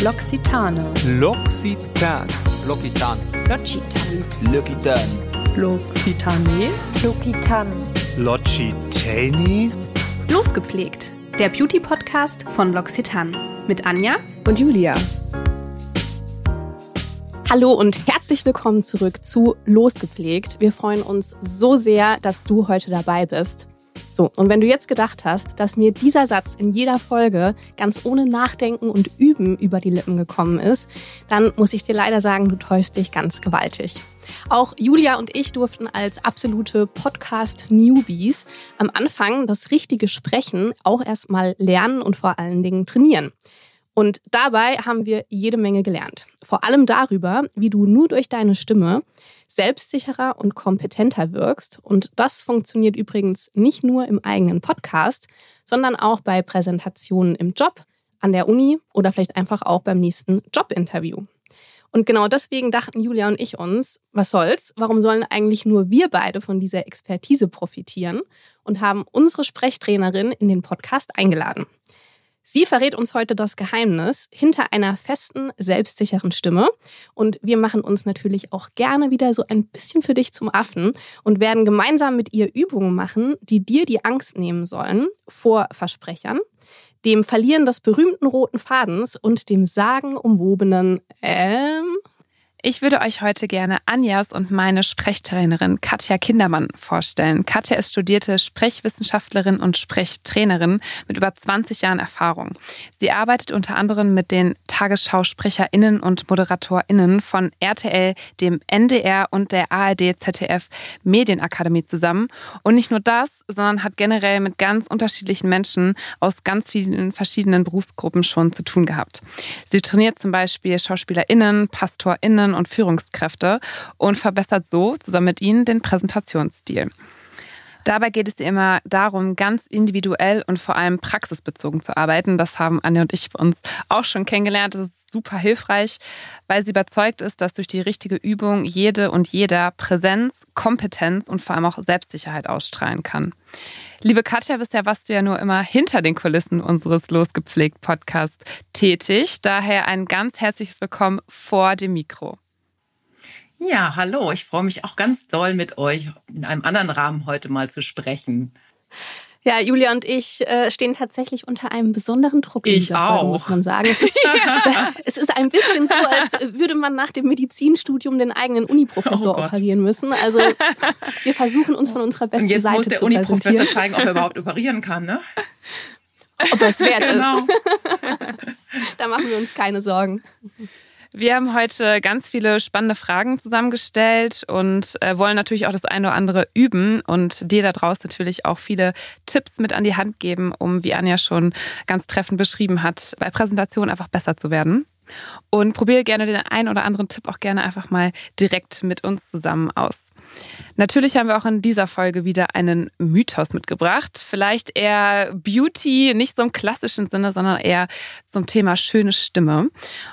L'Occitane. L'Occitane. L'Occitane. L'Occitane. L'Occitane. L'Occitane. L'Occitane. L'Occitani? Losgepflegt. Der Beauty-Podcast von L'Occitane. Mit Anja Und Julia. Hallo und herzlich willkommen zurück zu Losgepflegt. Wir freuen uns so sehr, dass du heute dabei bist. So, und wenn du jetzt gedacht hast, dass mir dieser Satz in jeder Folge ganz ohne Nachdenken und Üben über die Lippen gekommen ist, dann muss ich dir leider sagen, du täuschst dich ganz gewaltig. Auch Julia und ich durften als absolute Podcast-Newbies am Anfang das richtige Sprechen auch erstmal lernen und vor allen Dingen trainieren. Und dabei haben wir jede Menge gelernt. Vor allem darüber, wie du nur durch deine Stimme selbstsicherer und kompetenter wirkst. Und das funktioniert übrigens nicht nur im eigenen Podcast, sondern auch bei Präsentationen im Job, an der Uni oder vielleicht einfach auch beim nächsten Jobinterview. Und genau deswegen dachten Julia und ich uns, was soll's, warum sollen eigentlich nur wir beide von dieser Expertise profitieren und haben unsere Sprechtrainerin in den Podcast eingeladen. Sie verrät uns heute das Geheimnis hinter einer festen, selbstsicheren Stimme. Und wir machen uns natürlich auch gerne wieder so ein bisschen für dich zum Affen und werden gemeinsam mit ihr Übungen machen, die dir die Angst nehmen sollen vor Versprechern, dem Verlieren des berühmten roten Fadens und dem sagenumwobenen ähm, Ich würde euch heute gerne Anjas und meine Sprechtrainerin Katja Kindermann vorstellen. Katja ist studierte Sprechwissenschaftlerin und Sprechtrainerin mit über 20 Jahren Erfahrung. Sie arbeitet unter anderem mit den Tagesschausprecherinnen und Moderatorinnen von RTL, dem NDR und der ARD ZDF Medienakademie zusammen. Und nicht nur das, sondern hat generell mit ganz unterschiedlichen Menschen aus ganz vielen verschiedenen Berufsgruppen schon zu tun gehabt. Sie trainiert zum Beispiel SchauspielerInnen, PastorInnen und Führungskräfte und verbessert so zusammen mit ihnen den Präsentationsstil. Dabei geht es immer darum, ganz individuell und vor allem praxisbezogen zu arbeiten. Das haben Anja und ich uns auch schon kennengelernt. Das ist super hilfreich, weil sie überzeugt ist, dass durch die richtige Übung jede und jeder Präsenz, Kompetenz und vor allem auch Selbstsicherheit ausstrahlen kann. Liebe Katja, bisher warst du ja nur immer hinter den Kulissen unseres Losgepflegt Podcasts tätig. Daher ein ganz herzliches Willkommen vor dem Mikro. Ja, hallo. Ich freue mich auch ganz doll mit euch in einem anderen Rahmen heute mal zu sprechen. Ja, Julia und ich äh, stehen tatsächlich unter einem besonderen Druck Ich dieser Folge, auch. muss man sagen. Es ist, es ist ein bisschen so, als würde man nach dem Medizinstudium den eigenen Uniprofessor Oh operieren müssen. Also wir versuchen uns von unserer besten Und jetzt Seite muss der zu Uni-Professor zeigen, ob er überhaupt operieren kann, ne? ob er es wert Genau. ist. Da machen wir uns keine Sorgen. Wir haben heute ganz viele spannende Fragen zusammengestellt und äh, wollen natürlich auch das eine oder andere üben und dir da draußen natürlich auch viele Tipps mit an die Hand geben, um, wie Anja schon ganz treffend beschrieben hat, bei Präsentationen einfach besser zu werden. Und probiere gerne den einen oder anderen Tipp auch gerne einfach mal direkt mit uns zusammen aus. Natürlich haben wir auch in dieser Folge wieder einen Mythos mitgebracht. Vielleicht eher Beauty, nicht so im klassischen Sinne, sondern eher zum Thema schöne Stimme.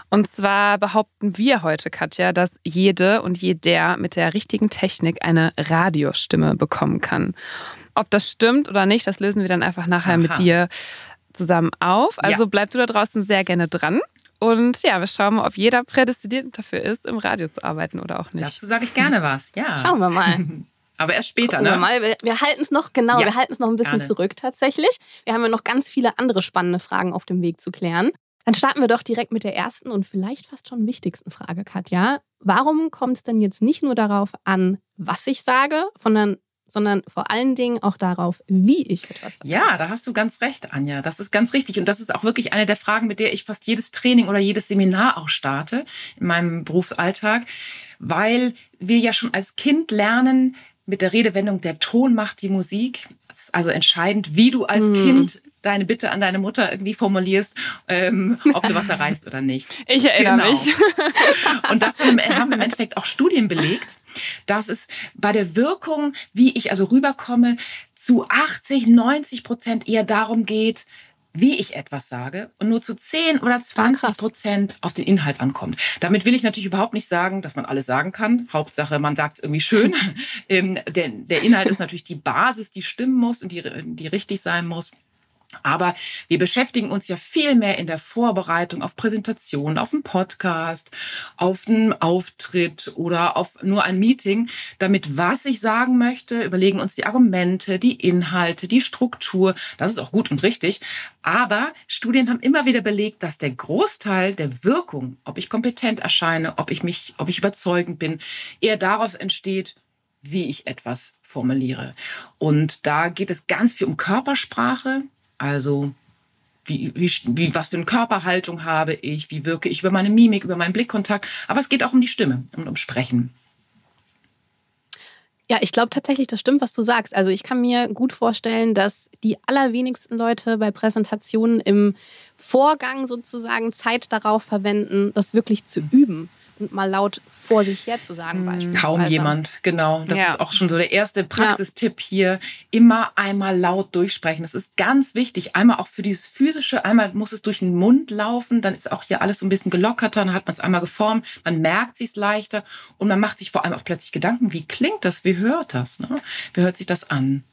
Und zwar behaupten wir heute, Katja, dass jede und jeder mit der richtigen Technik eine Radiostimme bekommen kann. Ob das stimmt oder nicht, das lösen wir dann einfach nachher Aha. mit dir zusammen auf. Also Ja. bleib du da draußen sehr gerne dran. Und ja, wir schauen mal, ob jeder prädestiniert dafür ist, im Radio zu arbeiten oder auch nicht. Dazu sage ich gerne was, ja. Schauen wir mal. Aber erst später, Gucken wir ne? mal. Wir, wir halten es noch, genau, Ja, wir halten es noch ein bisschen gerne. zurück tatsächlich. Wir haben ja noch ganz viele andere spannende Fragen auf dem Weg zu klären. Dann starten wir doch direkt mit der ersten und vielleicht fast schon wichtigsten Frage, Katja. Warum kommt es denn jetzt nicht nur darauf an, was ich sage, sondern, sondern vor allen Dingen auch darauf, wie ich etwas sage? Ja, da hast du ganz recht, Anja. Das ist ganz richtig. Und das ist auch wirklich eine der Fragen, mit der ich fast jedes Training oder jedes Seminar auch starte in meinem Berufsalltag, weil wir ja schon als Kind lernen, mit der Redewendung, der Ton macht die Musik. Es ist also entscheidend, wie du als Mhm. Kind deine Bitte an deine Mutter irgendwie formulierst, ähm, ob du was erreichst oder nicht. Ich erinnere Genau. mich. Und das haben haben im Endeffekt auch Studien belegt, dass es bei der Wirkung, wie ich also rüberkomme, zu 80, 90 Prozent eher darum geht, wie ich etwas sage und nur zu 10 oder 20 krass. Prozent auf den Inhalt ankommt. Damit will ich natürlich überhaupt nicht sagen, dass man alles sagen kann. Hauptsache, man sagt es irgendwie schön. ähm, der, der Inhalt ist natürlich die Basis, die stimmen muss und die, die richtig sein muss. Aber wir beschäftigen uns ja viel mehr in der Vorbereitung auf Präsentationen, auf einen Podcast, auf einen Auftritt oder auf nur ein Meeting, damit was ich sagen möchte, überlegen uns die Argumente, die Inhalte, die Struktur. Das ist auch gut und richtig. Aber Studien haben immer wieder belegt, dass der Großteil der Wirkung, ob ich kompetent erscheine, ob ich mich, ob ich überzeugend bin, eher daraus entsteht, wie ich etwas formuliere. Und da geht es ganz viel um Körpersprache, also wie, wie, wie, was für eine Körperhaltung habe ich, wie wirke ich über meine Mimik, über meinen Blickkontakt. Aber es geht auch um die Stimme und um Sprechen. Ja, ich glaube tatsächlich, das stimmt, was du sagst. Also ich kann mir gut vorstellen, dass die allerwenigsten Leute bei Präsentationen im Vorgang sozusagen Zeit darauf verwenden, das wirklich zu üben und mal laut vor sich her zu sagen hm, beispielsweise. Kaum jemand, genau. Das Ja. ist auch schon so der erste Praxistipp hier. Immer einmal laut durchsprechen. Das ist ganz wichtig. Einmal auch für dieses Physische. Einmal muss es durch den Mund laufen. Dann ist auch hier alles so ein bisschen gelockerter. Dann hat man es einmal geformt. Man merkt sich leichter. Und man macht sich vor allem auch plötzlich Gedanken. Wie klingt das? Wie hört das? Ne? Wie hört sich das an?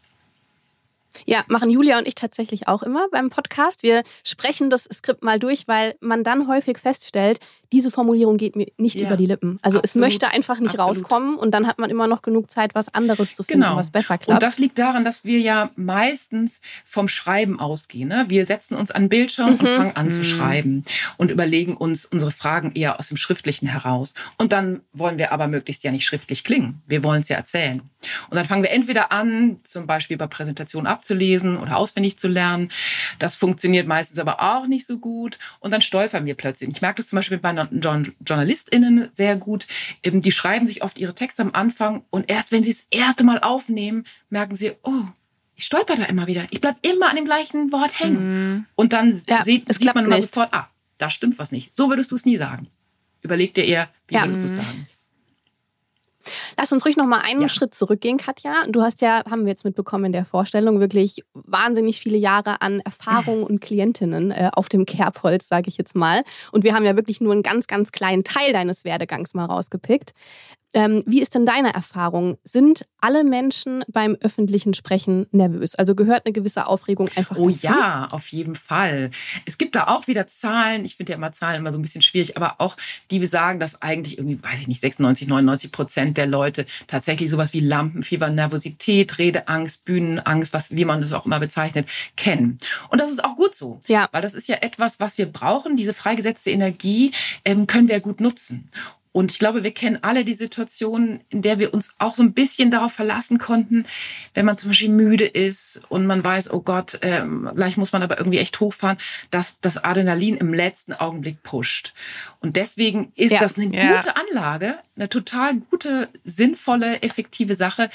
Ja, machen Julia und ich tatsächlich auch immer beim Podcast. Wir sprechen das Skript mal durch, weil man dann häufig feststellt, diese Formulierung geht mir nicht Ja, über die Lippen. Also es absolut, möchte einfach nicht absolut. rauskommen und dann hat man immer noch genug Zeit, was anderes zu finden, Genau. was besser Und klappt. das liegt daran, dass wir ja meistens vom Schreiben ausgehen. Ne? Wir setzen uns an den Bildschirm und fangen an zu schreiben und überlegen uns unsere Fragen eher aus dem Schriftlichen heraus. Und dann wollen wir aber möglichst ja nicht schriftlich klingen. Wir wollen es ja erzählen. Und dann fangen wir entweder an, zum Beispiel bei Präsentationen abzulesen oder auswendig zu lernen. Das funktioniert meistens aber auch nicht so gut. Und dann stolpern wir plötzlich. Ich merke das zum Beispiel bei meinen JournalistInnen sehr gut. Die schreiben sich oft ihre Texte am Anfang und erst wenn sie das erste Mal aufnehmen, merken sie, oh, ich stolper da immer wieder. Ich bleib immer an dem gleichen Wort hängen. Und dann Ja, sieht, es sieht man immer sofort, ah, da stimmt was nicht. So würdest du es nie sagen. Überleg dir eher, wie Ja. würdest du es sagen? Lass uns ruhig noch mal einen Ja. Schritt zurückgehen, Katja. Du hast ja, haben wir jetzt mitbekommen in der Vorstellung, wirklich wahnsinnig viele Jahre an Erfahrung und Klientinnen äh, auf dem Kerbholz, sage ich jetzt mal. Und wir haben ja wirklich nur einen ganz, ganz kleinen Teil deines Werdegangs mal rausgepickt. Ähm, wie ist denn deine Erfahrung? Sind alle Menschen beim öffentlichen Sprechen nervös? Also gehört eine gewisse Aufregung einfach Oh dazu? ja, auf jeden Fall. Es gibt da auch wieder Zahlen. Ich finde ja immer Zahlen immer so ein bisschen schwierig, aber auch die besagen, dass eigentlich irgendwie, weiß ich nicht, 96, 99 Prozent der Leute tatsächlich sowas wie Lampenfieber, Nervosität, Redeangst, Bühnenangst, was, wie man das auch immer bezeichnet, kennen. Und das ist auch gut so. Ja. Weil das ist ja etwas, was wir brauchen. Diese freigesetzte Energie ähm, können wir gut nutzen. Und ich glaube, wir kennen alle die Situation, in der wir uns auch so ein bisschen darauf verlassen konnten, wenn man zum Beispiel müde ist und man weiß, oh Gott, ähm, gleich muss man aber irgendwie echt hochfahren, dass das Adrenalin im letzten Augenblick pusht. Und deswegen ist Ja. das eine Ja. gute Anlage, eine total gute, sinnvolle, effektive Sache.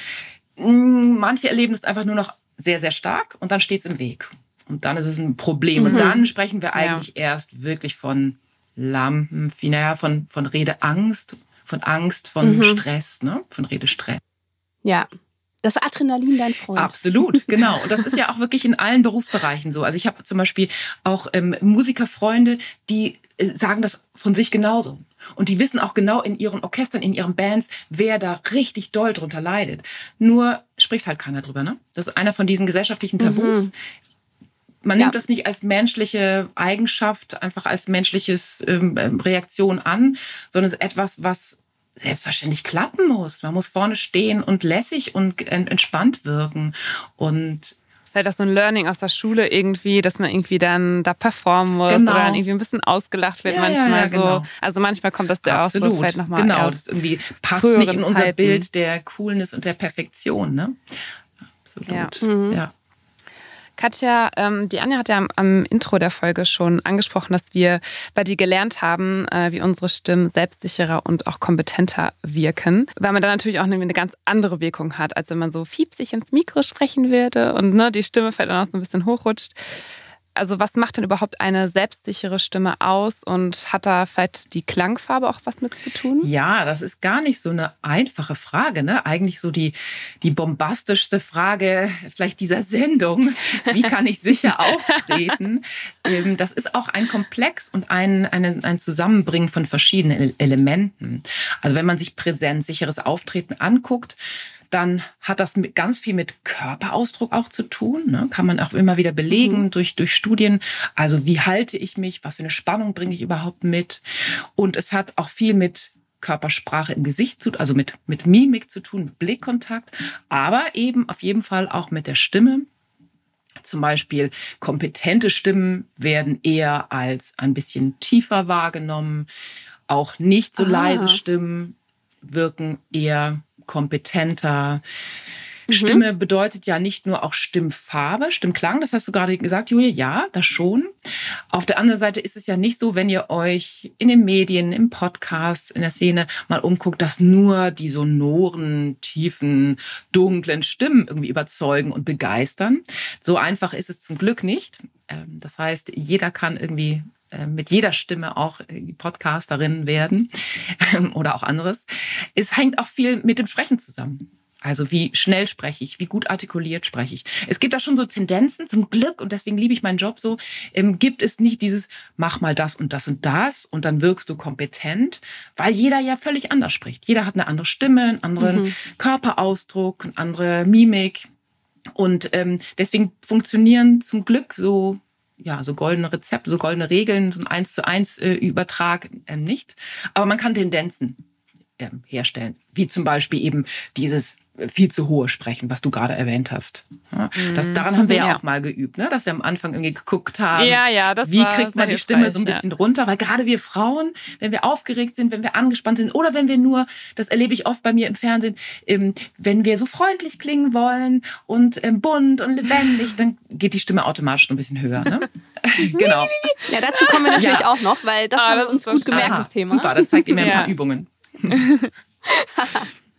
Mm, Manche erleben es einfach nur noch sehr, sehr stark und dann steht es im Weg. Und dann ist es ein Problem. Und Mhm. dann sprechen wir eigentlich erst wirklich von Lampen, naja, von, von Redeangst, von Angst, von Mhm. Stress, ne? von Redestress. Ja. Das Adrenalin, dein Freund. Absolut, genau. Und das ist ja auch wirklich in allen Berufsbereichen so. Also ich habe zum Beispiel auch ähm, Musikerfreunde, die äh, sagen das von sich genauso. Und die wissen auch genau in ihren Orchestern, in ihren Bands, wer da richtig doll drunter leidet. Nur spricht halt keiner drüber. Ne? Das ist einer von diesen gesellschaftlichen Tabus. Mhm. Man Ja. nimmt das nicht als menschliche Eigenschaft, einfach als menschliches ähm, ähm, Reaktion an, sondern es ist etwas, was selbstverständlich klappen muss. Man muss vorne stehen und lässig und en- entspannt wirken. Und Vielleicht auch so ein Learning aus der Schule irgendwie, dass man irgendwie dann da performen muss Genau. oder dann irgendwie ein bisschen ausgelacht wird Ja, ja, manchmal ja, genau. so. Also manchmal kommt das ja auch so vielleicht nochmal genau, das irgendwie passt nicht in unser Zeiten. Bild der Coolness und der Perfektion. Ne? Absolut. Ja. Mhm. Ja. Katja, ähm, die Anja hat ja am, am Intro der Folge schon angesprochen, dass wir bei dir gelernt haben, äh, wie unsere Stimmen selbstsicherer und auch kompetenter wirken, weil man dann natürlich auch eine, eine ganz andere Wirkung hat, als wenn man so fiepsig ins Mikro sprechen würde und ne, die Stimme vielleicht dann auch so ein bisschen hochrutscht. Also was macht denn überhaupt eine selbstsichere Stimme aus und hat da vielleicht die Klangfarbe auch was mit zu tun? Ja, das ist gar nicht so eine einfache Frage. Ne? Eigentlich so die, die bombastischste Frage vielleicht dieser Sendung. Wie kann ich sicher auftreten? Ähm, das ist auch ein Komplex und ein, ein, ein Zusammenbringen von verschiedenen Ele- Elementen. Also wenn man sich präsent, sicheres Auftreten anguckt, dann hat das mit, ganz viel mit Körperausdruck auch zu tun. Ne? Kann man auch immer wieder belegen mhm. durch, durch Studien. Also wie halte ich mich? Was für eine Spannung bringe ich überhaupt mit? Und es hat auch viel mit Körpersprache im Gesicht zu, also mit, mit Mimik zu tun, mit Blickkontakt, aber eben auf jeden Fall auch mit der Stimme. Zum Beispiel kompetente Stimmen werden eher als ein bisschen tiefer wahrgenommen. Auch nicht so ah. leise Stimmen wirken eher kompetenter. Mhm. Stimme bedeutet ja nicht nur auch Stimmfarbe, Stimmklang, das hast du gerade gesagt, Julia, ja, das schon. Auf der anderen Seite ist es ja nicht so, wenn ihr euch in den Medien, im Podcast, in der Szene mal umguckt, dass nur die sonoren, tiefen, dunklen Stimmen irgendwie überzeugen und begeistern. So einfach ist es zum Glück nicht. Ähm, das heißt, jeder kann irgendwie mit jeder Stimme auch Podcasterin werden oder auch anderes. Es hängt auch viel mit dem Sprechen zusammen. Also wie schnell spreche ich, wie gut artikuliert spreche ich. Es gibt da schon so Tendenzen, zum Glück, und deswegen liebe ich meinen Job so, ähm, gibt es nicht dieses, mach mal das und das und das und dann wirkst du kompetent, weil jeder ja völlig anders spricht. Jeder hat eine andere Stimme, einen anderen mhm. Körperausdruck, eine andere Mimik. Und ähm, deswegen funktionieren zum Glück so ja, so goldene Rezepte, so goldene Regeln, so ein eins zu eins Übertrag äh, nicht. Aber man kann Tendenzen äh, herstellen, wie zum Beispiel eben dieses viel zu hohe sprechen, was du gerade erwähnt hast. Ja, das, mhm. daran haben wir ja, auch mal geübt, ne? dass wir am Anfang irgendwie geguckt haben, ja, ja, das wie kriegt man die Stimme so ein bisschen runter, weil gerade wir Frauen, wenn wir aufgeregt sind, wenn wir angespannt sind oder wenn wir nur, das erlebe ich oft bei mir im Fernsehen, ähm, wenn wir so freundlich klingen wollen und ähm, bunt und lebendig, dann geht die Stimme automatisch so ein bisschen höher. Ne? genau. Ja, dazu kommen wir natürlich auch noch, weil das ah, haben wir uns gut gemerkt, Aha, das Thema. Super, dann zeigt ihr mir ein paar Übungen.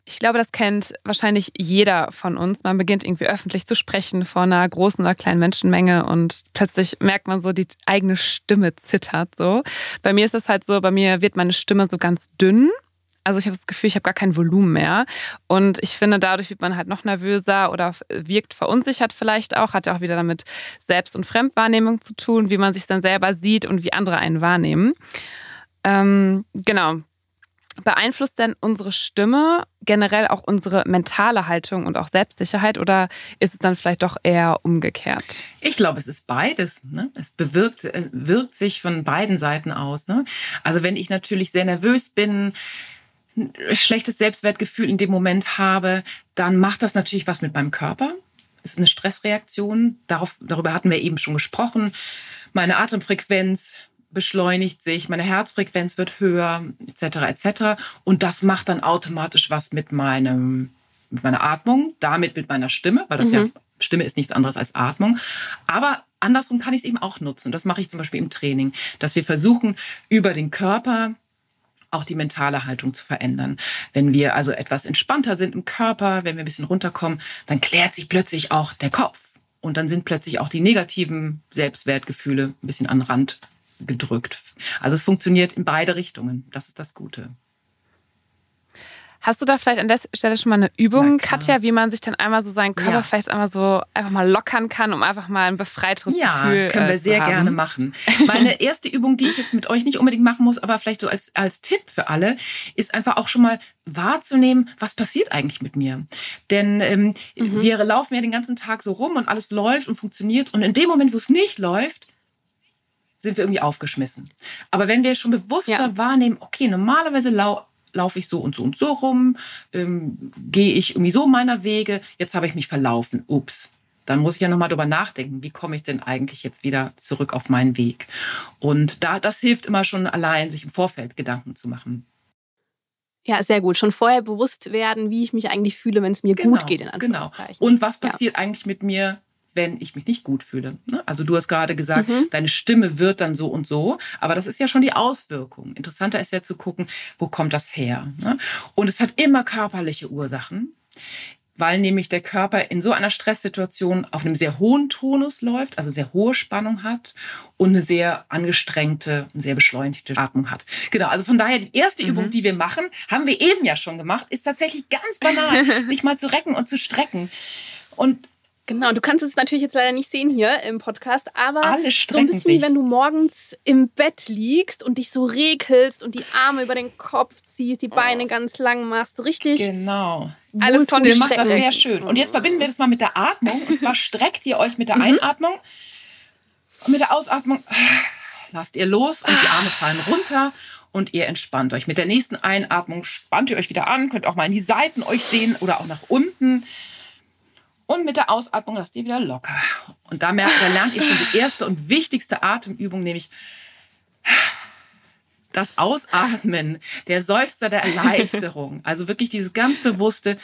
Ich glaube, das kennt wahrscheinlich jeder von uns. Man beginnt irgendwie öffentlich zu sprechen vor einer großen oder kleinen Menschenmenge und plötzlich merkt man so, die eigene Stimme zittert so. Bei mir ist das halt so, bei mir wird meine Stimme so ganz dünn. Also ich habe das Gefühl, ich habe gar kein Volumen mehr. Und ich finde, dadurch wird man halt noch nervöser oder wirkt verunsichert vielleicht auch. Hat ja auch wieder damit Selbst- und Fremdwahrnehmung zu tun, wie man sich dann selber sieht und wie andere einen wahrnehmen. Ähm, genau. Beeinflusst denn unsere Stimme generell auch unsere mentale Haltung und auch Selbstsicherheit oder ist es dann vielleicht doch eher umgekehrt? Ich glaube, es ist beides. Ne? Es bewirkt, äh, wirkt sich von beiden Seiten aus. Ne? Also wenn ich natürlich sehr nervös bin, schlechtes Selbstwertgefühl in dem Moment habe, dann macht das natürlich was mit meinem Körper. Es ist eine Stressreaktion. Darauf, darüber hatten wir eben schon gesprochen. Meine Atemfrequenz beschleunigt sich, meine Herzfrequenz wird höher, etc. etc. Und das macht dann automatisch was mit meinem mit meiner Atmung, damit mit meiner Stimme, weil das mhm. ja Stimme ist nichts anderes als Atmung. Aber andersrum kann ich es eben auch nutzen. Das mache ich zum Beispiel im Training, dass wir versuchen, über den Körper auch die mentale Haltung zu verändern. Wenn wir also etwas entspannter sind im Körper, wenn wir ein bisschen runterkommen, dann klärt sich plötzlich auch der Kopf. Und dann sind plötzlich auch die negativen Selbstwertgefühle ein bisschen an Rand gedrückt. Also es funktioniert in beide Richtungen. Das ist das Gute. Hast du da vielleicht an der Stelle schon mal eine Übung, Katja, wie man sich dann einmal so seinen Körper ja. vielleicht einmal so einfach mal lockern kann, um einfach mal ein befreiteres ja, Gefühl Ja, können wir äh, sehr haben. gerne machen. Meine erste Übung, die ich jetzt mit euch nicht unbedingt machen muss, aber vielleicht so als, als Tipp für alle, ist einfach auch schon mal wahrzunehmen, was passiert eigentlich mit mir. Denn ähm, mhm. wir laufen ja den ganzen Tag so rum und alles läuft und funktioniert. Und in dem Moment, wo es nicht läuft, sind wir irgendwie aufgeschmissen. Aber wenn wir schon bewusster ja. wahrnehmen, okay, normalerweise lau laufe ich so und so und so rum, ähm, gehe ich irgendwie so meiner Wege, jetzt habe ich mich verlaufen, ups. Dann muss ich ja nochmal drüber nachdenken, wie komme ich denn eigentlich jetzt wieder zurück auf meinen Weg? Und da, das hilft immer schon allein, sich im Vorfeld Gedanken zu machen. Ja, sehr gut. Schon vorher bewusst werden, wie ich mich eigentlich fühle, wenn es mir genau, gut geht, in genau. Anführungszeichen. Genau. Und was passiert ja. eigentlich mit mir, wenn ich mich nicht gut fühle. Ne? Also du hast gerade gesagt, mhm. deine Stimme wird dann so und so, aber das ist ja schon die Auswirkung. Interessanter ist ja zu gucken, wo kommt das her? Ne? Und es hat immer körperliche Ursachen weil nämlich der Körper in so einer Stresssituation auf einem sehr hohen Tonus läuft, also sehr hohe Spannung hat und eine sehr angestrengte und sehr beschleunigte Atmung hat. Genau, also von daher die erste mhm. Übung, die wir machen, haben wir eben ja schon gemacht, ist tatsächlich ganz banal, sich mal zu recken und zu strecken. Und Genau, du kannst es natürlich jetzt leider nicht sehen hier im Podcast, aber so ein bisschen sich. wie wenn du morgens im Bett liegst und dich so rekelst und die Arme über den Kopf ziehst, die Beine ganz lang machst, so richtig Genau. alles von dir macht das sehr schön. Und jetzt verbinden wir das mal mit der Atmung. Und zwar streckt ihr euch Mhm. mit der Einatmung und mit der Ausatmung lasst ihr los und die Arme fallen runter und ihr entspannt euch. Mit der nächsten Einatmung spannt ihr euch wieder an, könnt auch mal in die Seiten euch dehnen oder auch nach unten. Und mit der Ausatmung lasst ihr wieder locker. Und da, merkt, da lernt ihr schon die erste und wichtigste Atemübung, nämlich das Ausatmen, der Seufzer der Erleichterung. Also wirklich dieses ganz bewusste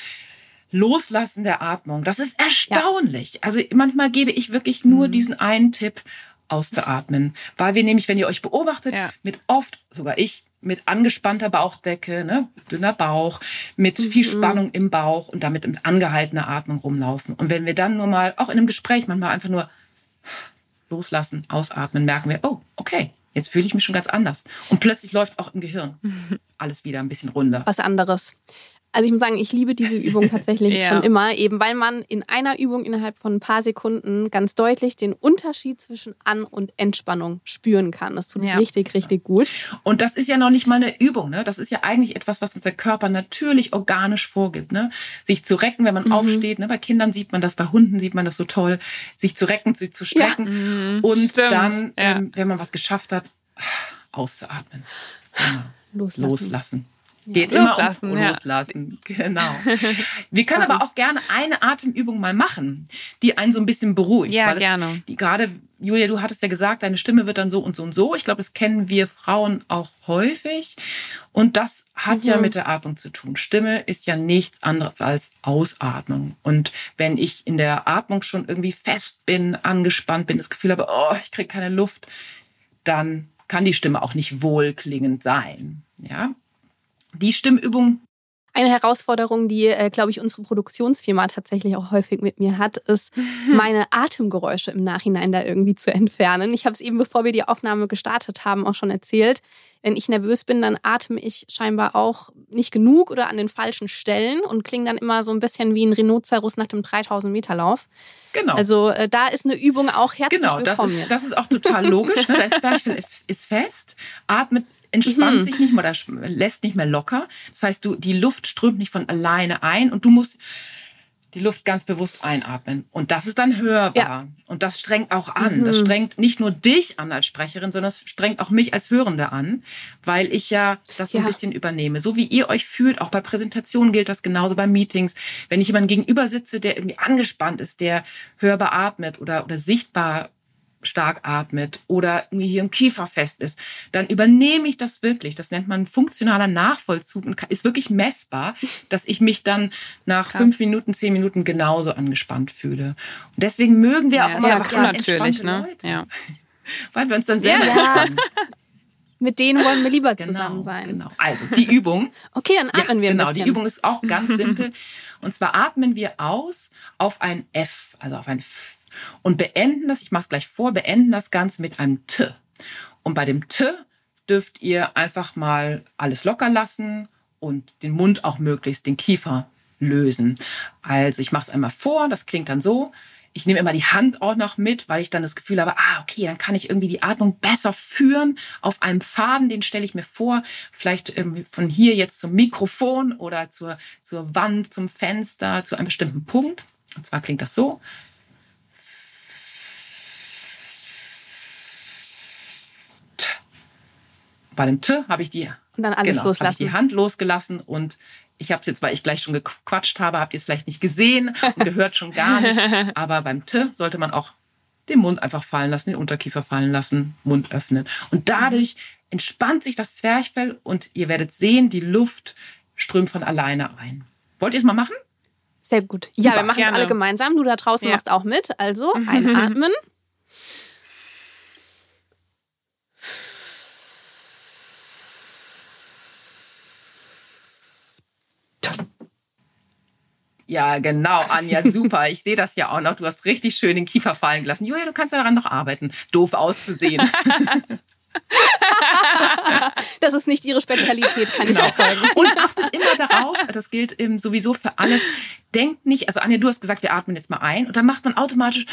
Loslassen der Atmung. Das ist erstaunlich. Also manchmal gebe ich wirklich nur diesen einen Tipp, auszuatmen. Weil wir nämlich, wenn ihr euch beobachtet, Ja. mit oft, sogar ich, mit angespannter Bauchdecke, ne, dünner Bauch, mit viel Spannung im Bauch und damit mit angehaltener Atmung rumlaufen. Und wenn wir dann nur mal, auch in einem Gespräch, manchmal einfach nur loslassen, ausatmen, merken wir, oh, okay, jetzt fühle ich mich schon ganz anders. Und plötzlich läuft auch im Gehirn alles wieder ein bisschen runder. was anderes. Also ich muss sagen, ich liebe diese Übung tatsächlich Ja. schon immer, eben weil man in einer Übung innerhalb von ein paar Sekunden ganz deutlich den Unterschied zwischen An- und Entspannung spüren kann. Das tut Ja. richtig, richtig gut. Und das ist ja noch nicht mal eine Übung, ne? Das ist ja eigentlich etwas, was unser Körper natürlich organisch vorgibt, ne? Sich zu recken, wenn man aufsteht, ne? Bei Kindern sieht man das, bei Hunden sieht man das so toll, sich zu recken, sich zu strecken und Mhm. Stimmt, dann, ja. ähm, wenn man was geschafft hat, auszuatmen, genau. Loslassen. loslassen. Geht immer ums Loslassen, ja. Loslassen, genau. Wir können aber auch gerne eine Atemübung mal machen, die einen so ein bisschen beruhigt. Ja, weil es, gerne. Die gerade, Julia, du hattest ja gesagt, deine Stimme wird dann so und so und so. Ich glaube, das kennen wir Frauen auch häufig. Und das hat ja Mhm. mit der Atmung zu tun. Stimme ist ja nichts anderes als Ausatmung. Und wenn ich in der Atmung schon irgendwie fest bin, angespannt bin, das Gefühl habe, oh, ich kriege keine Luft, dann kann die Stimme auch nicht wohlklingend sein. Ja, die Stimmübung, Eine Herausforderung, die, äh, glaube ich, unsere Produktionsfirma tatsächlich auch häufig mit mir hat, ist, meine Atemgeräusche im Nachhinein da irgendwie zu entfernen. Ich habe es eben, bevor wir die Aufnahme gestartet haben, auch schon erzählt. Wenn ich nervös bin, dann atme ich scheinbar auch nicht genug oder an den falschen Stellen und klinge dann immer so ein bisschen wie ein Rhinoceros nach dem 3000-Meter-Lauf. genau. Also äh, da ist eine Übung auch herzlich Genau, das willkommen. ist, das ist auch total logisch. Ne? Dein Zwerchfell ist fest, atmet, entspannt Mhm. sich nicht mehr oder lässt nicht mehr locker. Das heißt, du, die Luft strömt nicht von alleine ein und du musst die Luft ganz bewusst einatmen. Und das ist dann hörbar. Ja. Und das strengt auch an. Das Mhm. strengt nicht nur dich an als Sprecherin, sondern es strengt auch mich als Hörende an, weil ich ja das so ein Ja. bisschen übernehme. So wie ihr euch fühlt, auch bei Präsentationen gilt das genauso bei Meetings. Wenn ich jemandem gegenüber sitze, der irgendwie angespannt ist, der hörbar atmet oder, oder sichtbar stark atmet oder irgendwie hier im Kiefer fest ist, dann übernehme ich das wirklich. Das nennt man funktionaler Nachvollzug und ist wirklich messbar, dass ich mich dann nach Krass. fünf Minuten, zehn Minuten genauso angespannt fühle. Und deswegen mögen wir auch Ja, immer ja, so klar, ganz natürlich, ne? Leute, Ja. weil wir uns dann selber Ja. Mit denen wollen wir lieber Genau, zusammen sein. Genau. Also die Übung. Okay, dann atmen wir ein genau, bisschen. die Übung ist auch ganz simpel. Und zwar atmen wir aus auf ein F, also auf ein F. Und beenden das, ich mache es gleich vor, beenden das Ganze mit einem T. Und bei dem T dürft ihr einfach mal alles locker lassen und den Mund auch möglichst, den Kiefer lösen. Also ich mache es einmal vor, das klingt dann so. Ich nehme immer die Hand auch noch mit, weil ich dann das Gefühl habe, ah, okay, dann kann ich irgendwie die Atmung besser führen auf einem Faden, den stelle ich mir vor. Vielleicht von hier jetzt zum Mikrofon oder zur, zur Wand, zum Fenster, zu einem bestimmten Punkt. Und zwar klingt das so. Bei dem T habe ich die Und dann alles genau, habe ich loslassen. die Hand losgelassen und ich habe es jetzt, weil ich gleich schon gequatscht habe, habt ihr es vielleicht nicht gesehen und gehört schon gar nicht. Aber beim T sollte man auch den Mund einfach fallen lassen, den Unterkiefer fallen lassen, Mund öffnen. Und dadurch entspannt sich das Zwerchfell und ihr werdet sehen, die Luft strömt von alleine ein. Wollt ihr es mal machen? Sehr gut. Ja, Super, wir machen es alle gemeinsam. Du da draußen Ja. machst auch mit. Also einatmen. Ja, genau, Anja, super. Ich sehe das ja auch noch. Du hast richtig schön den Kiefer fallen gelassen. Julia, du kannst ja daran noch arbeiten, doof auszusehen. Das ist nicht ihre Spezialität, kann ich Genau. auch sagen. Und achtet immer darauf, das gilt ähm, sowieso für alles, denkt nicht, also Anja, du hast gesagt, wir atmen jetzt mal ein und dann macht man automatisch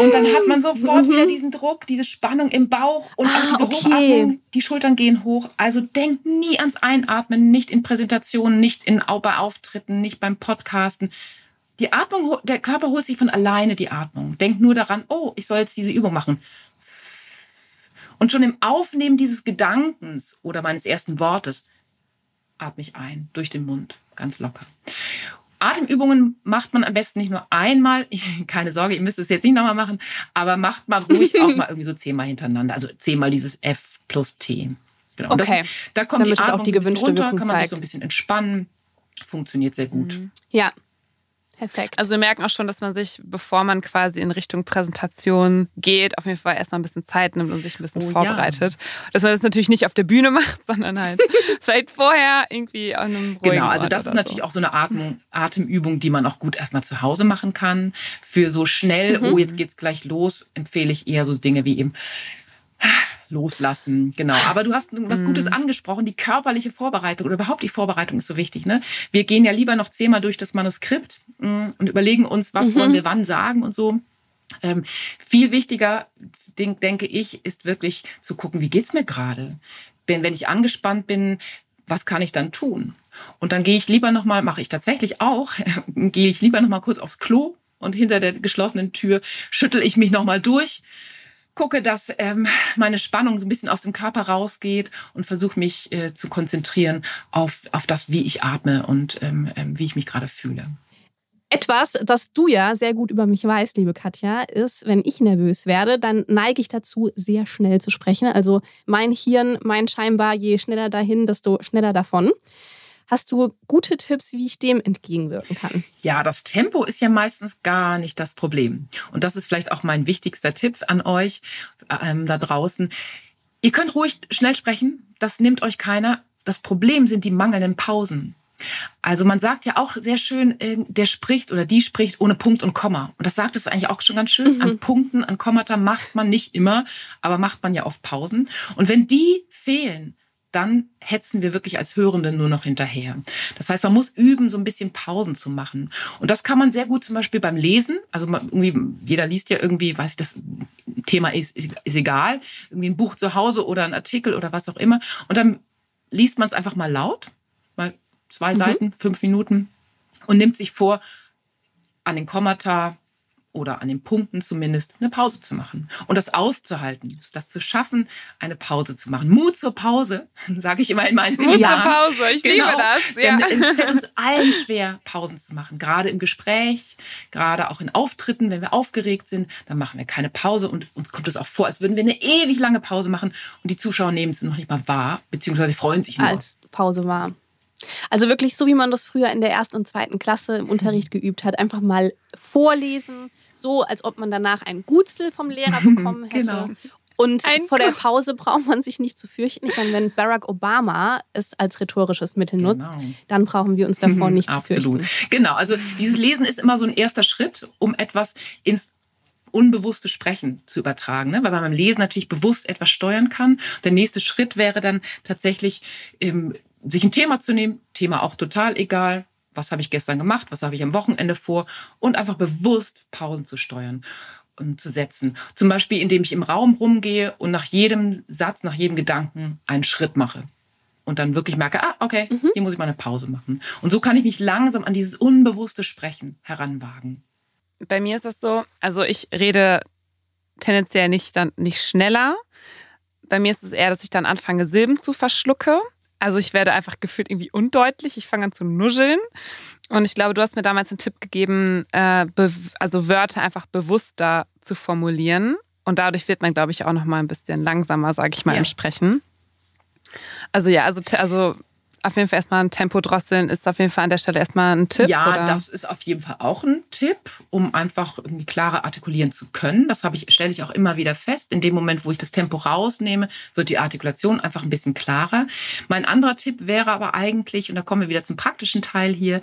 und dann hat man sofort wieder diesen Druck, diese Spannung im Bauch und Ah, auch diese okay. Hochatmung. Die Schultern gehen hoch. Also denkt nie ans Einatmen, nicht in Präsentationen, nicht in, bei Auftritten, nicht beim Podcasten. Die Atmung, der Körper holt sich von alleine die Atmung. Denkt nur daran, oh, ich soll jetzt diese Übung machen. Und schon im Aufnehmen dieses Gedankens oder meines ersten Wortes atme ich ein durch den Mund, ganz locker. Atemübungen macht man am besten nicht nur einmal, keine Sorge, ihr müsst es jetzt nicht nochmal machen, aber macht man ruhig auch mal irgendwie so zehnmal hintereinander. Also zehnmal dieses F plus T. Genau. Okay. Ist, da kommt Damit die es auch Atmung die gewünschte runter, Wirkung kann man sich zeigt. so ein bisschen entspannen. Funktioniert sehr gut. Ja, perfekt. Also wir merken auch schon, dass man sich, bevor man quasi in Richtung Präsentation geht, auf jeden Fall erstmal ein bisschen Zeit nimmt und sich ein bisschen Oh ja. vorbereitet. Dass man das natürlich nicht auf der Bühne macht, sondern halt vielleicht vorher irgendwie an einem ruhigen Genau, also Ort das ist natürlich so. auch so eine Atmung, Atemübung, die man auch gut erstmal zu Hause machen kann. Für so schnell, Mhm. oh, jetzt geht's gleich los, empfehle ich eher so Dinge wie eben loslassen. Genau. Aber du hast was Mhm. Gutes angesprochen, die körperliche Vorbereitung oder überhaupt die Vorbereitung ist so wichtig. Ne? Wir gehen ja lieber noch zehnmal durch das Manuskript mh, und überlegen uns, was Mhm. wollen wir wann sagen und so. Ähm, viel wichtiger, denk, denke ich, ist wirklich zu gucken, wie geht's mir gerade? Wenn, wenn ich angespannt bin, was kann ich dann tun? Und dann gehe ich lieber nochmal, mache ich tatsächlich auch, gehe ich lieber nochmal kurz aufs Klo und hinter der geschlossenen Tür schüttel ich mich nochmal durch, gucke, dass ähm, meine Spannung so ein bisschen aus dem Körper rausgeht und versuche mich äh, zu konzentrieren auf, auf das, wie ich atme und ähm, ähm, wie ich mich gerade fühle. Etwas, das du ja sehr gut über mich weißt, liebe Katja, ist, wenn ich nervös werde, dann neige ich dazu, sehr schnell zu sprechen. Also mein Hirn meint scheinbar, je schneller dahin, desto schneller davon. Hast du gute Tipps, wie ich dem entgegenwirken kann? Ja, das Tempo ist ja meistens gar nicht das Problem. Und das ist vielleicht auch mein wichtigster Tipp an euch ähm, da draußen. Ihr könnt ruhig schnell sprechen, das nimmt euch keiner. Das Problem sind die mangelnden Pausen. Also man sagt ja auch sehr schön, äh, der spricht oder die spricht ohne Punkt und Komma. Und das sagt es eigentlich auch schon ganz schön. An Punkten, an Kommata macht man nicht immer, aber macht man ja oft Pausen. Und wenn die fehlen, dann hetzen wir wirklich als Hörende nur noch hinterher. Das heißt, man muss üben, so ein bisschen Pausen zu machen. Und das kann man sehr gut zum Beispiel beim Lesen. Also man, irgendwie, jeder liest ja irgendwie, weiß ich, das Thema ist, ist, ist egal, irgendwie ein Buch zu Hause oder ein Artikel oder was auch immer. Und dann liest man es einfach mal laut, mal zwei Seiten, fünf Minuten und nimmt sich vor, an den Kommata oder an den Punkten zumindest eine Pause zu machen und das auszuhalten, das zu schaffen, eine Pause zu machen. Mut zur Pause, sage ich immer in meinen Mut zur Seminaren. Pause, ich liebe das. Ja. Denn es fällt uns allen schwer, Pausen zu machen. Gerade im Gespräch, gerade auch in Auftritten, wenn wir aufgeregt sind, dann machen wir keine Pause und uns kommt es auch vor, als würden wir eine ewig lange Pause machen und die Zuschauer nehmen es noch nicht mal wahr, beziehungsweise freuen sich nur. Als Pause war. Also wirklich so, wie man das früher in der ersten und zweiten Klasse im Unterricht geübt hat. Einfach mal vorlesen, so als ob man danach ein Gutsel vom Lehrer bekommen hätte. Genau. Und Ein vor der Pause braucht man sich nicht zu fürchten. Ich meine, wenn Barack Obama es als rhetorisches Mittel nutzt, Genau. dann brauchen wir uns davor nicht zu Absolut. fürchten. Genau, also dieses Lesen ist immer so ein erster Schritt, um etwas ins unbewusste Sprechen zu übertragen, ne? weil man beim Lesen natürlich bewusst etwas steuern kann. Der nächste Schritt wäre dann tatsächlich, ähm, sich ein Thema zu nehmen, Thema auch total egal, was habe ich gestern gemacht, was habe ich am Wochenende vor und einfach bewusst Pausen zu steuern und zu setzen. Zum Beispiel, indem ich im Raum rumgehe und nach jedem Satz, nach jedem Gedanken einen Schritt mache und dann wirklich merke, ah, okay, hier muss ich mal eine Pause machen. Und so kann ich mich langsam an dieses unbewusste Sprechen heranwagen. Bei mir ist das so, also ich rede tendenziell nicht dann nicht schneller. Bei mir ist es eher, dass ich dann anfange, Silben zu verschlucke. Also ich werde einfach gefühlt irgendwie undeutlich. Ich fange an zu nuscheln. Und ich glaube, du hast mir damals einen Tipp gegeben, äh, also Wörter einfach bewusster zu formulieren. Und dadurch wird man, glaube ich, auch noch mal ein bisschen langsamer, sage ich mal, Ja. im Sprechen. Also ja, also, also auf jeden Fall erstmal ein Tempo drosseln ist auf jeden Fall an der Stelle erstmal ein Tipp. ja, oder? das ist auf jeden Fall auch ein Tipp, um einfach irgendwie klarer artikulieren zu können. Das habe ich, stelle ich auch immer wieder fest. In dem Moment, wo ich das Tempo rausnehme, wird die Artikulation einfach ein bisschen klarer. Mein anderer Tipp wäre aber eigentlich, und da kommen wir wieder zum praktischen Teil hier,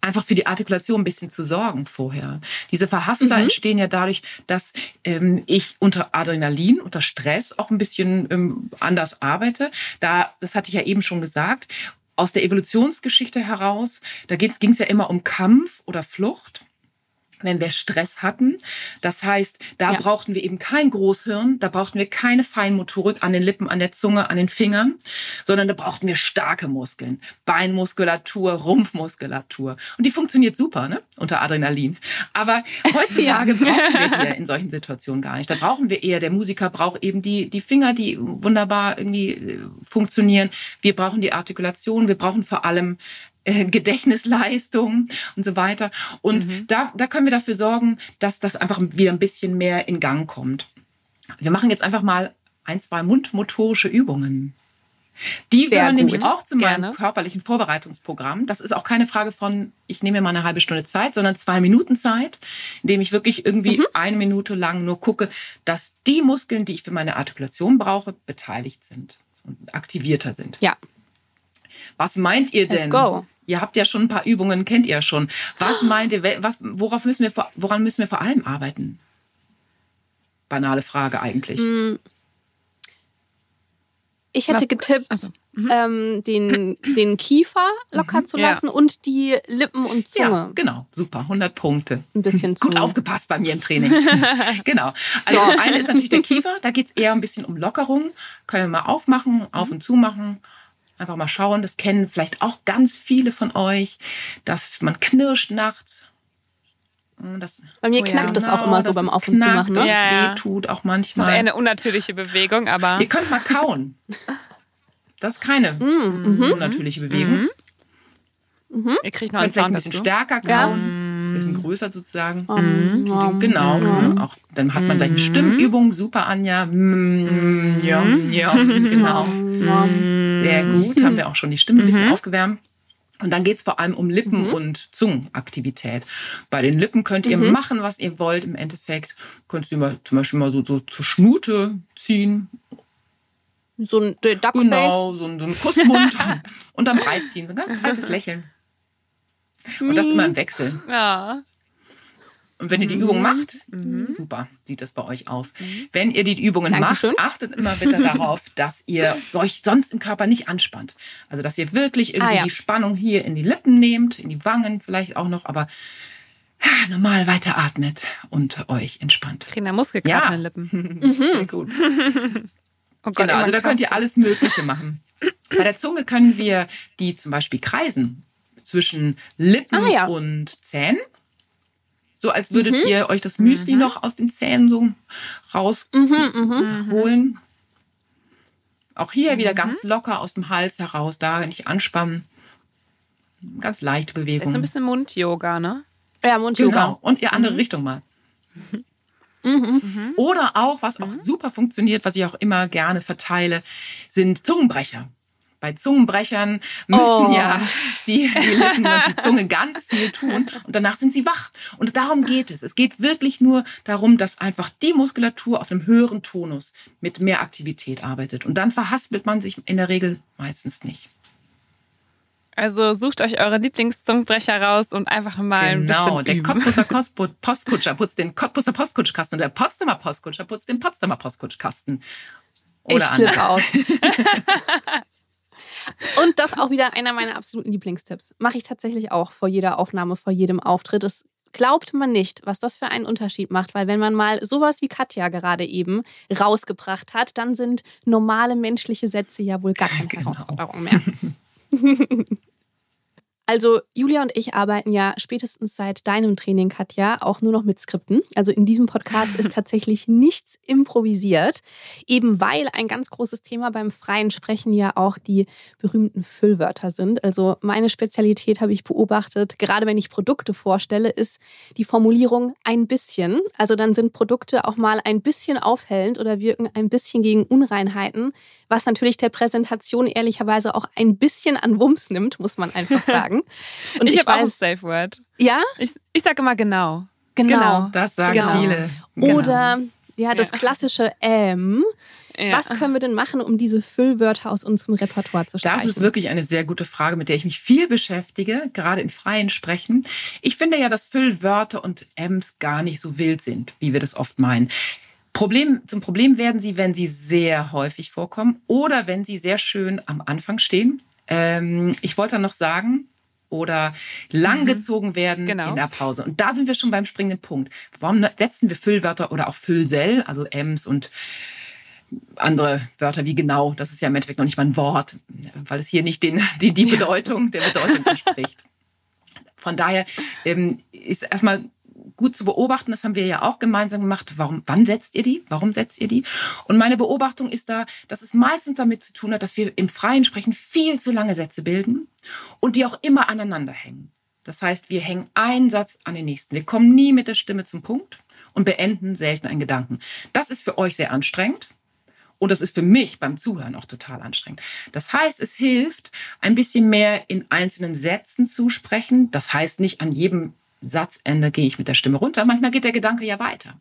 einfach für die Artikulation ein bisschen zu sorgen vorher. Diese Verhaspler Mhm. entstehen ja dadurch, dass ähm, ich unter Adrenalin, unter Stress auch ein bisschen ähm, anders arbeite. Da, das hatte ich ja eben schon gesagt. Aus der Evolutionsgeschichte heraus, da ging es ja immer um Kampf oder Flucht wenn wir Stress hatten. Das heißt, da ja. brauchten wir eben kein Großhirn, da brauchten wir keine Feinmotorik an den Lippen, an der Zunge, an den Fingern, sondern da brauchten wir starke Muskeln, Beinmuskulatur, Rumpfmuskulatur. Und die funktioniert super, ne? Unter Adrenalin. Aber heutzutage ja. brauchen wir die in solchen Situationen gar nicht. Da brauchen wir eher, der Musiker braucht eben die, die Finger, die wunderbar irgendwie äh, funktionieren. Wir brauchen die Artikulation, wir brauchen vor allem äh, Gedächtnisleistung und so weiter. Und mhm. da, da können wir dafür sorgen, dass das einfach wieder ein bisschen mehr in Gang kommt. Wir machen jetzt einfach mal ein, zwei mundmotorische Übungen. Die Sehr gehören gut. nämlich auch zu meinem Gerne. körperlichen Vorbereitungsprogramm. Das ist auch keine Frage von, ich nehme mir mal eine halbe Stunde Zeit, sondern zwei Minuten Zeit, indem ich wirklich irgendwie mhm. eine Minute lang nur gucke, dass die Muskeln, die ich für meine Artikulation brauche, beteiligt sind und aktivierter sind. Ja. Was meint ihr denn? Let's go. Ihr habt ja schon ein paar Übungen, kennt ihr schon. Was meint ihr, was, worauf müssen wir, woran müssen wir vor allem arbeiten? Banale Frage eigentlich. Hm. Ich hätte getippt, also, mhm. ähm, den, den Kiefer locker mhm, zu lassen ja. und die Lippen und Zunge. Ja, genau. Super. 100 Punkte. Ein bisschen zu. Gut aufgepasst bei mir im Training. genau. Also so. eine ist natürlich der Kiefer. Da geht es eher ein bisschen um Lockerung. Können wir mal aufmachen, auf und zu machen. Einfach mal schauen, das kennen vielleicht auch ganz viele von euch, dass man knirscht nachts. Das, Bei mir oh knackt ja, das auch immer so beim Auf- und Zumachen. Ne? Das ja. weh tut auch manchmal. Eine unnatürliche Bewegung, aber. Ihr könnt mal kauen. Das ist keine mm, mhm. unnatürliche Bewegung. Mhm. Mhm. Ihr kriegt noch könnt vielleicht ein bisschen stärker kauen, ja. ein bisschen größer sozusagen. Mhm. Genau. Mhm. Auch, dann hat man gleich eine Stimmübung. Super, Anja. Mm, ja, ja, genau. Sehr gut. Haben wir auch schon die Stimme ein bisschen aufgewärmt. Und dann geht es vor allem um Lippen- mhm. und Zungenaktivität. Bei den Lippen könnt ihr mhm. machen, was ihr wollt. Im Endeffekt könnt ihr mal, zum Beispiel mal so, so zur Schnute ziehen. So ein Duckface? Genau, so ein, so ein Kussmund. und dann breit ziehen. So ein ganz breites Lächeln. Und das immer im Wechsel. Ja. Und wenn ihr die Übung mhm. macht, mhm. super, sieht das bei euch aus. Mhm. Wenn ihr die Übungen Dankeschön. macht, achtet immer bitte darauf, dass ihr euch sonst im Körper nicht anspannt. Also, dass ihr wirklich irgendwie ah, ja. die Spannung hier in die Lippen nehmt, in die Wangen vielleicht auch noch, aber normal weiter atmet und euch entspannt. Kinder Muskelkater ja. in den Lippen. Mhm. gut. oh Gott, genau, also da könnt ihr alles Mögliche machen. Bei der Zunge können wir die zum Beispiel kreisen zwischen Lippen ah, ja. und Zähnen. So als würdet mhm. ihr euch das Müsli mhm. noch aus den Zähnen so rausholen. Mhm, mhm. Auch hier wieder mhm. ganz locker aus dem Hals heraus, da nicht anspannen. Ganz leichte Bewegung. Das ist ein bisschen Mund-Yoga, ne? Ja, Mund-Yoga. Genau. Und die andere Richtung mal. Oder auch, was auch super funktioniert, was ich auch immer gerne verteile, sind Zungenbrecher bei Zungenbrechern müssen oh. ja die, die Lippen und die Zunge ganz viel tun und danach sind sie wach. Und darum geht es. Es geht wirklich nur darum, dass einfach die Muskulatur auf einem höheren Tonus mit mehr Aktivität arbeitet. Und dann verhaspelt man sich in der Regel meistens nicht. Also sucht euch eure Lieblingszungenbrecher raus und einfach mal genau, ein der Cottbusser Postkutscher putzt den Cottbusser Postkutschkasten und der Potsdamer Postkutscher putzt den Potsdamer Postkutschkasten. Oder ich flippe aus. Und das auch wieder einer meiner absoluten Lieblingstipps. Mache ich tatsächlich auch vor jeder Aufnahme, vor jedem Auftritt. Es glaubt man nicht, was das für einen Unterschied macht, weil wenn man mal sowas wie Katja gerade eben rausgebracht hat, dann sind normale menschliche Sätze ja wohl gar keine genau. Herausforderung mehr. Also Julia und ich arbeiten ja spätestens seit deinem Training, Katja, auch nur noch mit Skripten. Also in diesem Podcast ist tatsächlich nichts improvisiert, eben weil ein ganz großes Thema beim freien Sprechen ja auch die berühmten Füllwörter sind. Also meine Spezialität habe ich beobachtet, gerade wenn ich Produkte vorstelle, ist die Formulierung ein bisschen. Also dann sind Produkte auch mal ein bisschen aufhellend oder wirken ein bisschen gegen Unreinheiten, was natürlich der Präsentation ehrlicherweise auch ein bisschen an Wumms nimmt, muss man einfach sagen. Und ich, ich habe auch ein Safe Word. Ja? Ich, ich sage immer genau. Genau. genau. Das sagen genau. viele. Genau. Oder ja, das klassische M. Ja. Was können wir denn machen, um diese Füllwörter aus unserem Repertoire zu streichen? Das ist wirklich eine sehr gute Frage, mit der ich mich viel beschäftige, gerade im freien Sprechen. Ich finde ja, dass Füllwörter und Ms gar nicht so wild sind, wie wir das oft meinen. Problem, zum Problem werden sie, wenn sie sehr häufig vorkommen oder wenn sie sehr schön am Anfang stehen Ähm, ich wollte noch sagen, oder langgezogen werden Genau. in der Pause. Und da sind wir schon beim springenden Punkt. Warum setzen wir Füllwörter oder auch Füllsell, also Ems und andere Wörter wie genau, das ist ja im Endeffekt noch nicht mal ein Wort, weil es hier nicht den, die, die Bedeutung der Bedeutung entspricht. Von daher ähm, ist erstmal gut zu beobachten, das haben wir ja auch gemeinsam gemacht. Warum, wann setzt ihr die? Warum setzt ihr die? Und meine Beobachtung ist da, dass es meistens damit zu tun hat, dass wir im freien Sprechen viel zu lange Sätze bilden und die auch immer aneinander hängen. Das heißt, wir hängen einen Satz an den nächsten. Wir kommen nie mit der Stimme zum Punkt und beenden selten einen Gedanken. Das ist für euch sehr anstrengend. Und das ist für mich beim Zuhören auch total anstrengend. Das heißt, es hilft, ein bisschen mehr in einzelnen Sätzen zu sprechen. Das heißt, nicht an jedem Satzende gehe ich mit der Stimme runter. Manchmal geht der Gedanke ja weiter.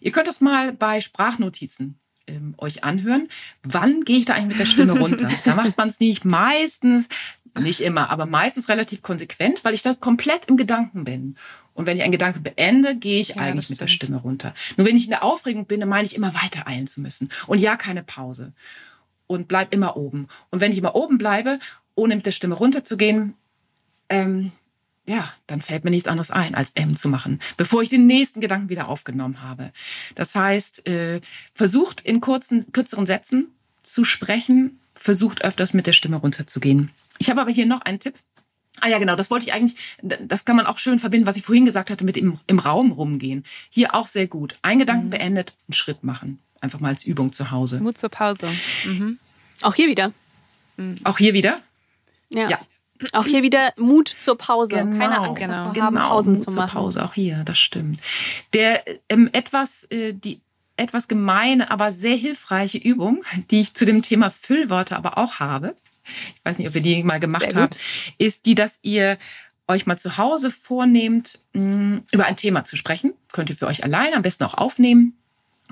Ihr könnt das mal bei Sprachnotizen ähm, euch anhören. Wann gehe ich da eigentlich mit der Stimme runter? da macht man es nicht meistens, nicht immer, aber meistens relativ konsequent, weil ich da komplett im Gedanken bin. Und wenn ich einen Gedanke beende, gehe ich Ja, eigentlich mit der. Stimme runter. Nur wenn ich in der Aufregung bin, dann meine ich immer weiter eilen zu müssen. Und ja, keine Pause. Und bleib immer oben. Und wenn ich immer oben bleibe, ohne mit der Stimme runterzugehen, ähm, ja, dann fällt mir nichts anderes ein, als M zu machen, bevor ich den nächsten Gedanken wieder aufgenommen habe. Das heißt, äh, versucht in kurzen, kürzeren Sätzen zu sprechen, versucht öfters mit der Stimme runterzugehen. Ich habe aber hier noch einen Tipp. Ah ja, genau, das wollte ich eigentlich, das kann man auch schön verbinden, was ich vorhin gesagt hatte, mit im, im Raum rumgehen. Hier auch sehr gut. Ein Gedanken beendet, einen Schritt machen. Einfach mal als Übung zu Hause. Mut zur Pause. Mhm. Auch hier wieder. Auch hier wieder? Ja. Ja. Auch hier wieder Mut zur Pause. Genau, Keine Angst genau. davor haben, Pausen Mut zu zur machen. Pause, auch hier, das stimmt. Der ähm, etwas, äh, die etwas gemeine, aber sehr hilfreiche Übung, die ich zu dem Thema Füllwörter aber auch habe, ich weiß nicht, ob ihr die mal gemacht habt, ist die, dass ihr euch mal zu Hause vornehmt, mh, über ein Thema zu sprechen. Könnt ihr für euch alleine am besten auch aufnehmen.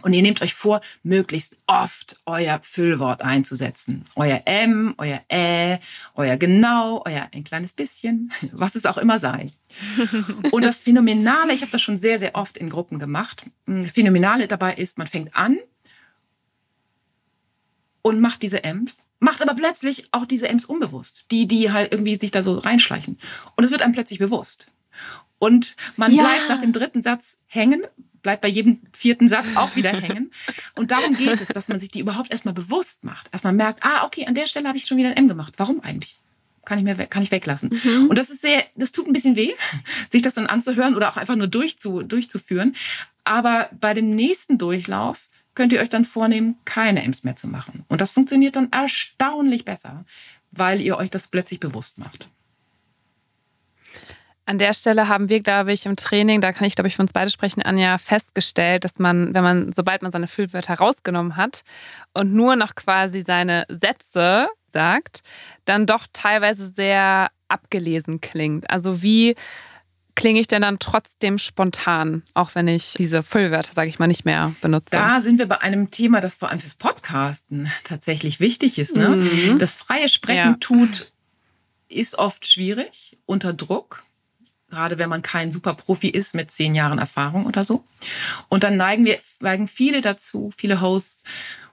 Und ihr nehmt euch vor, möglichst oft euer Füllwort einzusetzen. Euer M, euer Ä, euer Genau, euer ein kleines bisschen, was es auch immer sei. Und das Phänomenale, ich habe das schon sehr, sehr oft in Gruppen gemacht. Das Phänomenale dabei ist, man fängt an und macht diese M's, macht aber plötzlich auch diese M's unbewusst, die, die halt irgendwie sich da so reinschleichen. Und es wird einem plötzlich bewusst. Und man Ja. bleibt nach dem dritten Satz hängen, bleibt bei jedem vierten Satz auch wieder hängen. Und darum geht es, dass man sich die überhaupt erstmal bewusst macht. Erstmal merkt, ah, okay, an der Stelle habe ich schon wieder ein M gemacht. Warum eigentlich? Kann ich, mir, kann ich weglassen. Und das ist sehr, das tut ein bisschen weh, sich das dann anzuhören oder auch einfach nur durchzu, durchzuführen. Aber bei dem nächsten Durchlauf könnt ihr euch dann vornehmen, keine M's mehr zu machen. Und das funktioniert dann erstaunlich besser, weil ihr euch das plötzlich bewusst macht. An der Stelle haben wir, glaube ich, im Training, da kann ich, glaube ich, für uns beide sprechen, Anja, festgestellt, dass man, wenn man, sobald man seine Füllwörter rausgenommen hat und nur noch quasi seine Sätze sagt, dann doch teilweise sehr abgelesen klingt. Also wie klinge ich denn dann trotzdem spontan, auch wenn ich diese Füllwörter, sage ich mal, nicht mehr benutze? Da sind wir bei einem Thema, das vor allem fürs Podcasten tatsächlich wichtig ist. Ne? Mhm. Das freie Sprechen Ja. tut, ist oft schwierig, unter Druck. Gerade wenn man kein Superprofi ist mit zehn Jahren Erfahrung oder so. Und dann neigen wir, neigen viele dazu, viele Hosts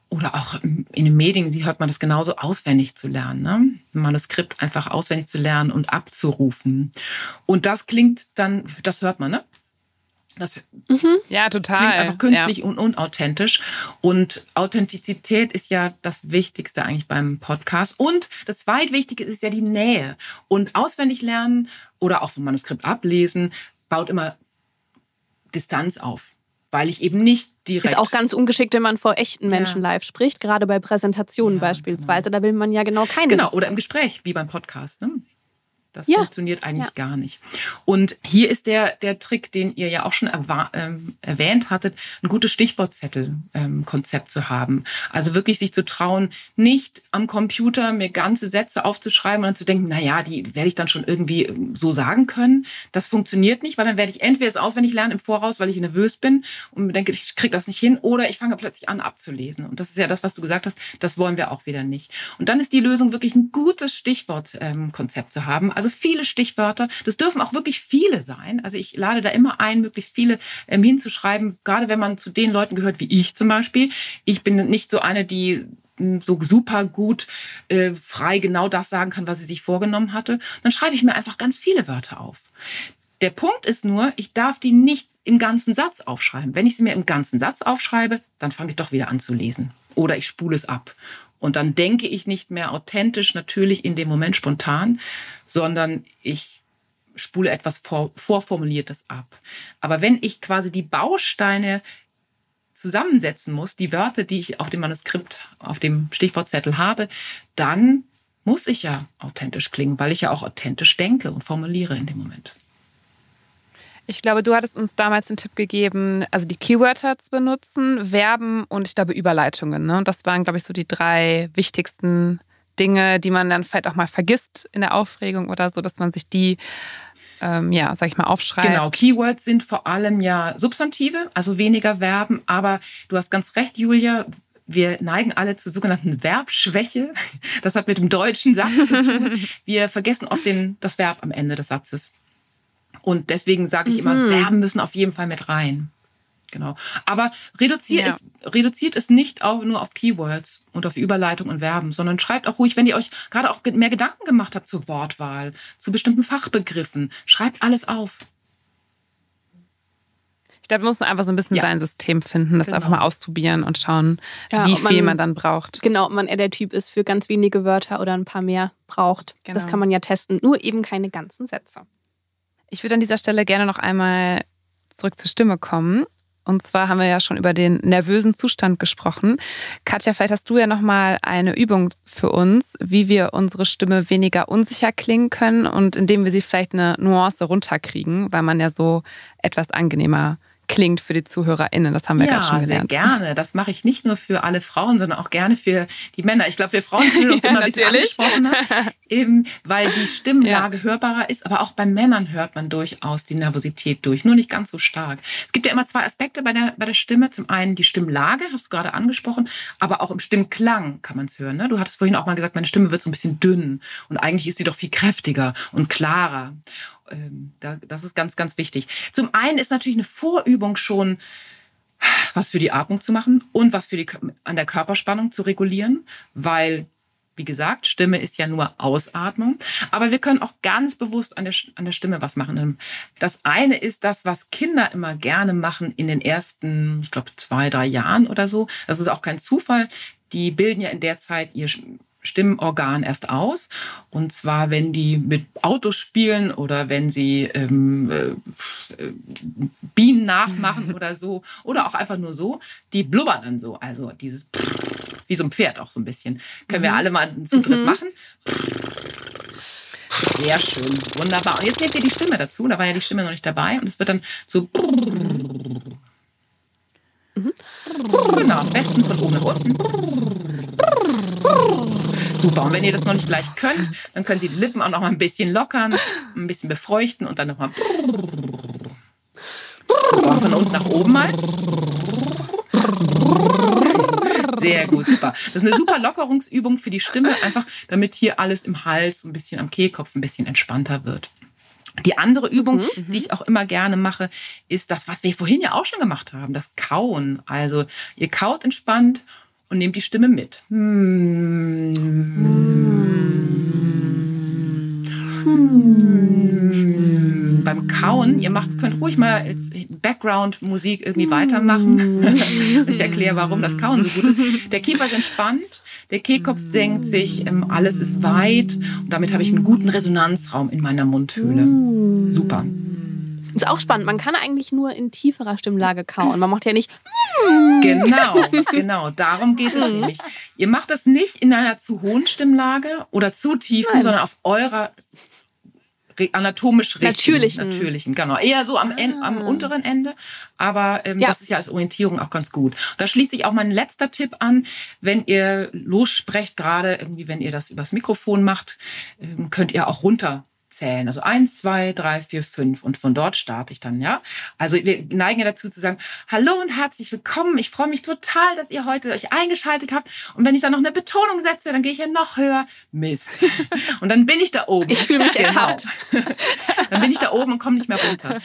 oder auch in den Medien, sie hört man das genauso, auswendig zu lernen. Ne? Ein Manuskript einfach auswendig zu lernen und abzurufen. Und das klingt dann, das hört man, ne? Das ja, total. klingt einfach künstlich und unauthentisch. Und Authentizität ist ja das Wichtigste eigentlich beim Podcast. Und das zweitwichtige ist ja die Nähe. Und auswendig lernen oder auch vom Manuskript ablesen baut immer Distanz auf, weil ich eben nicht direkt Ist auch ganz ungeschickt, wenn man vor echten Menschen live spricht, gerade bei Präsentationen Ja, beispielsweise. Da will man ja genau keine. Genau, Distanz. oder im Gespräch, wie beim Podcast. Ne? Das Ja. funktioniert eigentlich Ja. gar nicht. Und hier ist der, der Trick, den ihr ja auch schon ähm, erwähnt hattet, ein gutes Stichwortzettel-Konzept zu haben. Also wirklich sich zu trauen, nicht am Computer mir ganze Sätze aufzuschreiben und dann zu denken, na ja, die werde ich dann schon irgendwie ähm, so sagen können. Das funktioniert nicht, weil dann werde ich entweder es auswendig lernen im Voraus, weil ich nervös bin und denke, ich kriege das nicht hin, oder ich fange plötzlich an abzulesen. Und das ist ja das, was du gesagt hast, das wollen wir auch wieder nicht. Und dann ist die Lösung wirklich ein gutes Stichwortkonzept zu haben. Also viele Stichwörter. Das dürfen auch wirklich viele sein. Also ich lade da immer ein, möglichst viele ähm, hinzuschreiben, gerade wenn man zu den Leuten gehört, wie ich zum Beispiel. Ich bin nicht so eine, die so super gut äh, frei genau das sagen kann, was sie sich vorgenommen hatte, dann schreibe ich mir einfach ganz viele Wörter auf. Der Punkt ist nur, ich darf die nicht im ganzen Satz aufschreiben. Wenn ich sie mir im ganzen Satz aufschreibe, dann fange ich doch wieder an zu lesen. Oder ich spule es ab. Und dann denke ich nicht mehr authentisch, natürlich in dem Moment spontan, sondern ich spule etwas vor, vorformuliertes ab. Aber wenn ich quasi die Bausteine zusammensetzen muss, die Wörter, die ich auf dem Manuskript, auf dem Stichwortzettel habe, dann muss ich ja authentisch klingen, weil ich ja auch authentisch denke und formuliere in dem Moment. Ich glaube, du hattest uns damals den Tipp gegeben, also die Keywörter zu benutzen, Verben und ich glaube Überleitungen. Ne? Und das waren, glaube ich, so die drei wichtigsten Dinge, die man dann vielleicht auch mal vergisst in der Aufregung oder so, dass man sich die ähm, ja, sag ich mal, aufschreibt. Genau, Keywords sind vor allem ja Substantive, also weniger Verben, aber du hast ganz recht, Julia. Wir neigen alle zur sogenannten Verbschwäche. Das hat mit dem deutschen Satz zu tun. Wir vergessen oft den, das Verb am Ende des Satzes. Und deswegen sage ich mhm. immer, Verben müssen auf jeden Fall mit rein. Genau. Aber reduziert, ja. es, reduziert es nicht auch nur auf Keywords und auf Überleitung und Verben, sondern schreibt auch ruhig, wenn ihr euch gerade auch mehr Gedanken gemacht habt zur Wortwahl, zu bestimmten Fachbegriffen, schreibt alles auf. Ich glaube, man muss einfach so ein bisschen ja. sein System finden, das genau. einfach mal ausprobieren und schauen, ja, wie man, viel man dann braucht. Genau, ob man eher der Typ ist für ganz wenige Wörter oder ein paar mehr braucht. Genau. Das kann man ja testen, nur eben keine ganzen Sätze. Ich würde an dieser Stelle gerne noch einmal zurück zur Stimme kommen. Und zwar haben wir ja schon über den nervösen Zustand gesprochen. Katja, vielleicht hast du ja noch mal eine Übung für uns, wie wir unsere Stimme weniger unsicher klingen können und indem wir sie vielleicht eine Nuance runterkriegen, weil man ja so etwas angenehmer klingt für die ZuhörerInnen. Das haben wir ja, gerade schon gelernt. Ja, sehr gerne. Das mache ich nicht nur für alle Frauen, sondern auch gerne für die Männer. Ich glaube, wir Frauen fühlen uns ja, immer ein bisschen angesprochener, eben weil die Stimmlage ja. hörbarer ist. Aber auch bei Männern hört man durchaus die Nervosität durch, nur nicht ganz so stark. Es gibt ja immer zwei Aspekte bei der, bei der Stimme. Zum einen die Stimmlage, hast du gerade angesprochen, aber auch im Stimmklang kann man es hören. Ne? Du hattest vorhin auch mal gesagt, meine Stimme wird so ein bisschen dünn und eigentlich ist sie doch viel kräftiger und klarer ähm, das ist ganz, ganz wichtig. Zum einen ist natürlich eine Vorübung schon, was für die Atmung zu machen und was für die, an der Körperspannung zu regulieren, weil wie gesagt, Stimme ist ja nur Ausatmung. Aber wir können auch ganz bewusst an der, an der Stimme was machen. Das eine ist das, was Kinder immer gerne machen in den ersten, ich glaube, zwei, drei Jahren oder so. Das ist auch kein Zufall. Die bilden ja in der Zeit ihr Stimmorgan erst aus. Und zwar, wenn die mit Autos spielen oder wenn sie ähm, äh, Bienen nachmachen oder so. Oder auch einfach nur so. Die blubbern dann so. Also dieses wie so ein Pferd auch so ein bisschen. Können wir mhm. alle mal zu dritt mhm. machen. Sehr schön, wunderbar. Und jetzt nehmt ihr die Stimme dazu. Da war ja die Stimme noch nicht dabei. Und es wird dann so. Mhm. Genau, am besten von oben nach unten. Super. Und wenn ihr das noch nicht gleich könnt, dann könnt ihr die Lippen auch noch mal ein bisschen lockern, ein bisschen befeuchten und dann noch mal von unten nach oben mal. Sehr gut, super. Das ist eine super Lockerungsübung für die Stimme, einfach damit hier alles im Hals, ein bisschen am Kehlkopf ein bisschen entspannter wird. Die andere Übung, mhm. die ich auch immer gerne mache, ist das, was wir vorhin ja auch schon gemacht haben, das Kauen. Also ihr kaut entspannt und nehmt die Stimme mit. Hm. Hm. Kauen, ihr macht, könnt ruhig mal als Background-Musik irgendwie weitermachen. ich erkläre, warum das Kauen so gut ist. Der Kiefer ist entspannt, der Kehlkopf senkt sich, ähm, alles ist weit und damit habe ich einen guten Resonanzraum in meiner Mundhöhle. Super. Ist auch spannend. Man kann eigentlich nur in tieferer Stimmlage kauen. Man macht ja nicht. Genau, genau. Darum geht es nämlich. Ihr macht das nicht in einer zu hohen Stimmlage oder zu tiefen, Nein. sondern auf eurer anatomisch natürlichen. natürlichen, genau. Eher so am, ah. am unteren Ende, aber ähm, ja. das ist ja als Orientierung auch ganz gut. Da schließt sich auch mein letzter Tipp an, wenn ihr lossprecht, gerade irgendwie, wenn ihr das übers Mikrofon macht, ähm, könnt ihr auch runter zählen. Also eins, zwei, drei, vier, fünf und von dort starte ich dann, ja. Also wir neigen ja dazu zu sagen, hallo und herzlich willkommen. Ich freue mich total, dass ihr heute euch eingeschaltet habt. Und wenn ich dann noch eine Betonung setze, dann gehe ich ja noch höher. Mist. Und dann bin ich da oben. Ich fühle mich genau. ertappt. dann bin ich da oben und komme nicht mehr runter.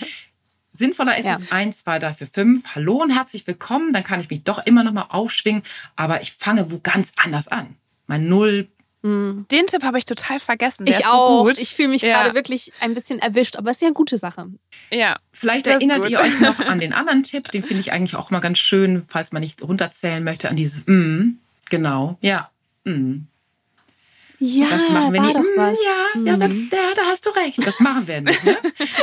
Sinnvoller ist Ja. es 1, 2, 3, 4, 5. Hallo und herzlich willkommen. Dann kann ich mich doch immer noch mal aufschwingen. Aber ich fange wo ganz anders an. Mein Null. Mhm. Den Tipp habe ich total vergessen. Der Ich auch. Gut. Ich fühle mich Ja. gerade wirklich ein bisschen erwischt, aber es ist ja eine gute Sache. ja. Vielleicht erinnert ihr euch noch an den anderen Tipp. Den finde ich eigentlich auch mal ganz schön, falls man nicht runterzählen möchte, an dieses Mm. Genau. Ja. Mm. Ja, Das machen wir nicht. Mm. Ja, ja das, Mhm. da, hast du recht. Das machen wir nicht. Ne?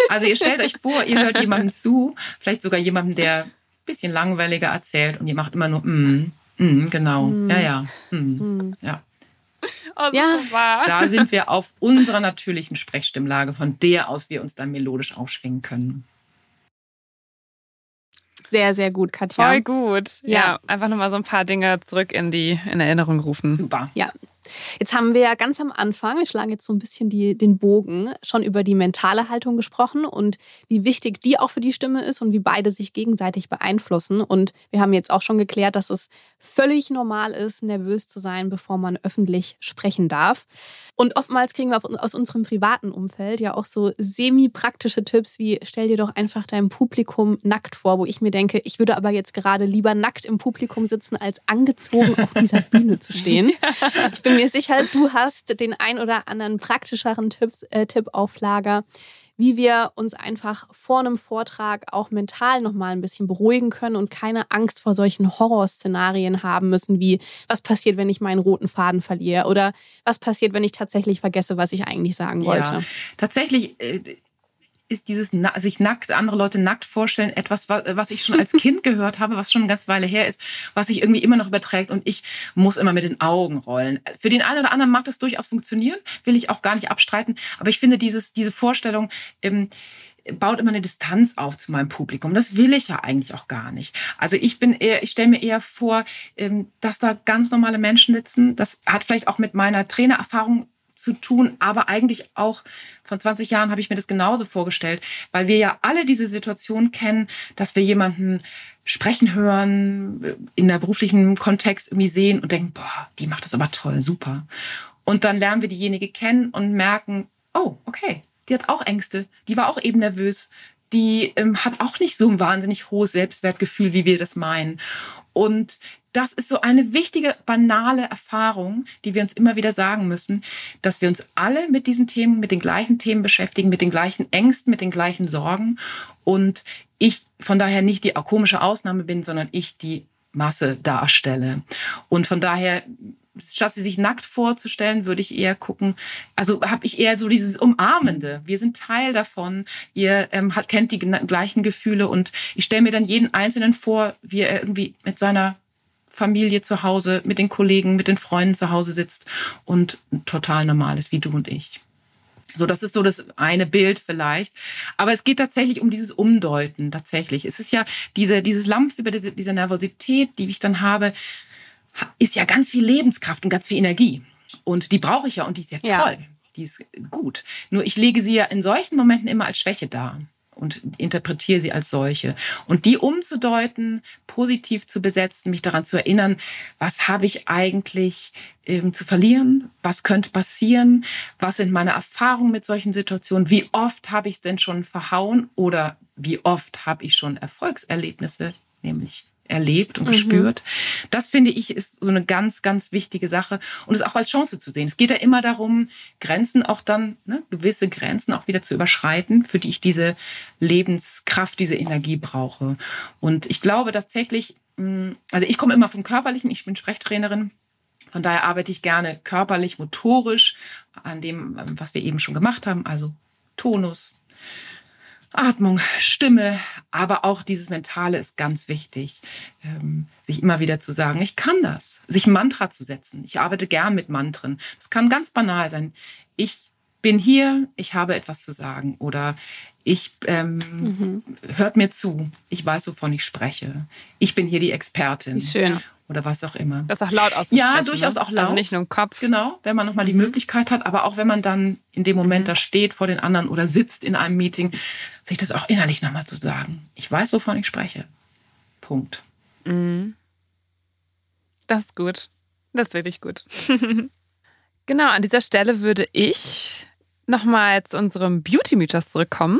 Also ihr stellt euch vor, ihr hört jemandem zu, vielleicht sogar jemandem, der ein bisschen langweiliger erzählt und ihr macht immer nur mm, mm, genau. Mm. Ja, ja. Mm. Mhm. Ja. Das Ja. so. Da sind wir auf unserer natürlichen Sprechstimmlage, von der aus wir uns dann melodisch aufschwingen können. Sehr, sehr gut, Katja. Voll gut. Ja, Ja. einfach nochmal so ein paar Dinge zurück in die in Erinnerung rufen. Super. Jetzt haben wir ja ganz am Anfang, wir schlagen jetzt so ein bisschen die, den Bogen, schon über die mentale Haltung gesprochen und wie wichtig die auch für die Stimme ist und wie beide sich gegenseitig beeinflussen. Und wir haben jetzt auch schon geklärt, dass es völlig normal ist, nervös zu sein, bevor man öffentlich sprechen darf. Und oftmals kriegen wir aus unserem privaten Umfeld ja auch so semi-praktische Tipps wie stell dir doch einfach dein Publikum nackt vor, wo ich mir denke, ich würde aber jetzt gerade lieber nackt im Publikum sitzen, als angezogen auf dieser Bühne zu stehen. Ich bin mir sicher, du hast den ein oder anderen praktischeren Tipps, äh, Tipp auf Lager, wie wir uns einfach vor einem Vortrag auch mental nochmal ein bisschen beruhigen können und keine Angst vor solchen Horrorszenarien haben müssen, wie was passiert, wenn ich meinen roten Faden verliere oder was passiert, wenn ich tatsächlich vergesse, was ich eigentlich sagen wollte. Ja, tatsächlich äh, ist dieses na sich nackt, andere Leute nackt vorstellen, etwas, wa- was ich schon als Kind gehört habe, was schon eine ganze Weile her ist, was sich irgendwie immer noch überträgt und ich muss immer mit den Augen rollen. Für den einen oder anderen mag das durchaus funktionieren, will ich auch gar nicht abstreiten, aber ich finde dieses, diese Vorstellung, ähm, baut immer eine Distanz auf zu meinem Publikum. Das will ich ja eigentlich auch gar nicht. Also ich bin eher, ich stelle mir eher vor, ähm, dass da ganz normale Menschen sitzen. Das hat vielleicht auch mit meiner Trainererfahrung zu tun, aber eigentlich auch von 20 Jahren habe ich mir das genauso vorgestellt, weil wir ja alle diese Situation kennen, dass wir jemanden sprechen hören, äh, in der beruflichen Kontext irgendwie sehen und denken, boah, die macht das aber toll, super. Und dann lernen wir diejenige kennen und merken, oh, okay, die hat auch Ängste, die war auch eben nervös, die ähm, hat auch nicht so ein wahnsinnig hohes Selbstwertgefühl, wie wir das meinen. Und das ist so eine wichtige, banale Erfahrung, die wir uns immer wieder sagen müssen, dass wir uns alle mit diesen Themen, mit den gleichen Themen beschäftigen, mit den gleichen Ängsten, mit den gleichen Sorgen. Und ich von daher nicht die komische Ausnahme bin, sondern ich die Masse darstelle. Und von daher, statt sie sich nackt vorzustellen, würde ich eher gucken, also habe ich eher so dieses Umarmende. Wir sind Teil davon. Ihr ähm, hat, kennt die gleichen Gefühle und ich stelle mir dann jeden Einzelnen vor, wie er irgendwie mit seiner Familie zu Hause, mit den Kollegen, mit den Freunden zu Hause sitzt und total normal ist, wie du und ich. So, das ist so das eine Bild vielleicht. Aber es geht tatsächlich um dieses Umdeuten, tatsächlich. Es ist ja diese, dieses Lampf über diese, diese Nervosität, die ich dann habe, ha- ist ja ganz viel Lebenskraft und ganz viel Energie. Und die brauche ich ja und die ist ja Ja. toll. Die ist gut. Nur ich lege sie ja in solchen Momenten immer als Schwäche dar und interpretiere sie als solche. Und die umzudeuten, positiv zu besetzen, mich daran zu erinnern, was habe ich eigentlich ähm, zu verlieren, was könnte passieren, was sind meine Erfahrungen mit solchen Situationen, wie oft habe ich denn schon verhauen oder wie oft habe ich schon Erfolgserlebnisse, nämlich erlebt und Mhm. gespürt. Das finde ich ist so eine ganz, ganz wichtige Sache und es auch als Chance zu sehen. Es geht ja immer darum, Grenzen auch dann, ne, gewisse Grenzen auch wieder zu überschreiten, für die ich diese Lebenskraft, diese Energie brauche. Und ich glaube tatsächlich, mh, also ich komme immer vom Körperlichen, ich bin Sprechtrainerin. Von daher arbeite ich gerne körperlich, motorisch an dem, was wir eben schon gemacht haben, also Tonus, Atmung, Stimme, aber auch dieses Mentale ist ganz wichtig, ähm, sich immer wieder zu sagen, ich kann das, sich Mantra zu setzen. Ich arbeite gern mit Mantren. Das kann ganz banal sein. Ich bin hier, ich habe etwas zu sagen oder ich ähm, Mhm. hört mir zu, ich weiß, wovon ich spreche. Ich bin hier die Expertin schön. Oder was auch immer. Das auch laut auszusprechen. Ja, durchaus ne? auch laut. Also nicht nur im Kopf. Genau, wenn man nochmal die Möglichkeit hat, aber auch wenn man dann in dem Moment da steht vor den anderen oder sitzt in einem Meeting, sich das auch innerlich nochmal zu sagen. Ich weiß, wovon ich spreche. Punkt. Mhm. Das ist gut. Das ist wirklich gut. genau, an dieser Stelle würde ich nochmal zu unserem Beauty-Mythos zurückkommen.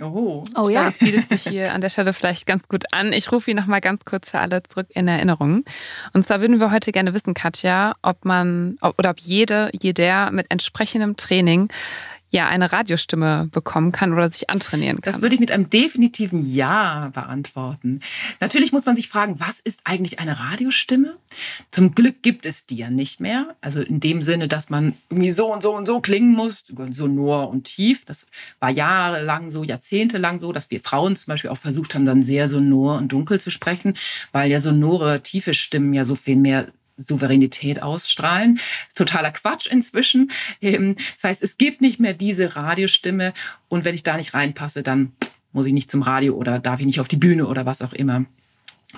Oh, Oh ja. Das bietet sich hier an der Stelle vielleicht ganz gut an. Ich rufe ihn nochmal ganz kurz für alle zurück in Erinnerung. Und zwar würden wir heute gerne wissen, Katja, ob man ob, oder ob jede, jeder mit entsprechendem Training ja eine Radiostimme bekommen kann oder sich antrainieren kann. Das würde ich mit einem definitiven Ja beantworten. Natürlich muss man sich fragen, was ist eigentlich eine Radiostimme? Zum Glück gibt es die ja nicht mehr. Also in dem Sinne, dass man irgendwie so und so und so klingen muss, sonor und tief. Das war jahrelang so, jahrzehntelang so, dass wir Frauen zum Beispiel auch versucht haben, dann sehr sonor und dunkel zu sprechen, weil ja sonore, tiefe Stimmen ja so viel mehr Souveränität ausstrahlen. Totaler Quatsch inzwischen. Ähm, Das heißt, es gibt nicht mehr diese Radiostimme und wenn ich da nicht reinpasse, dann muss ich nicht zum Radio oder darf ich nicht auf die Bühne oder was auch immer.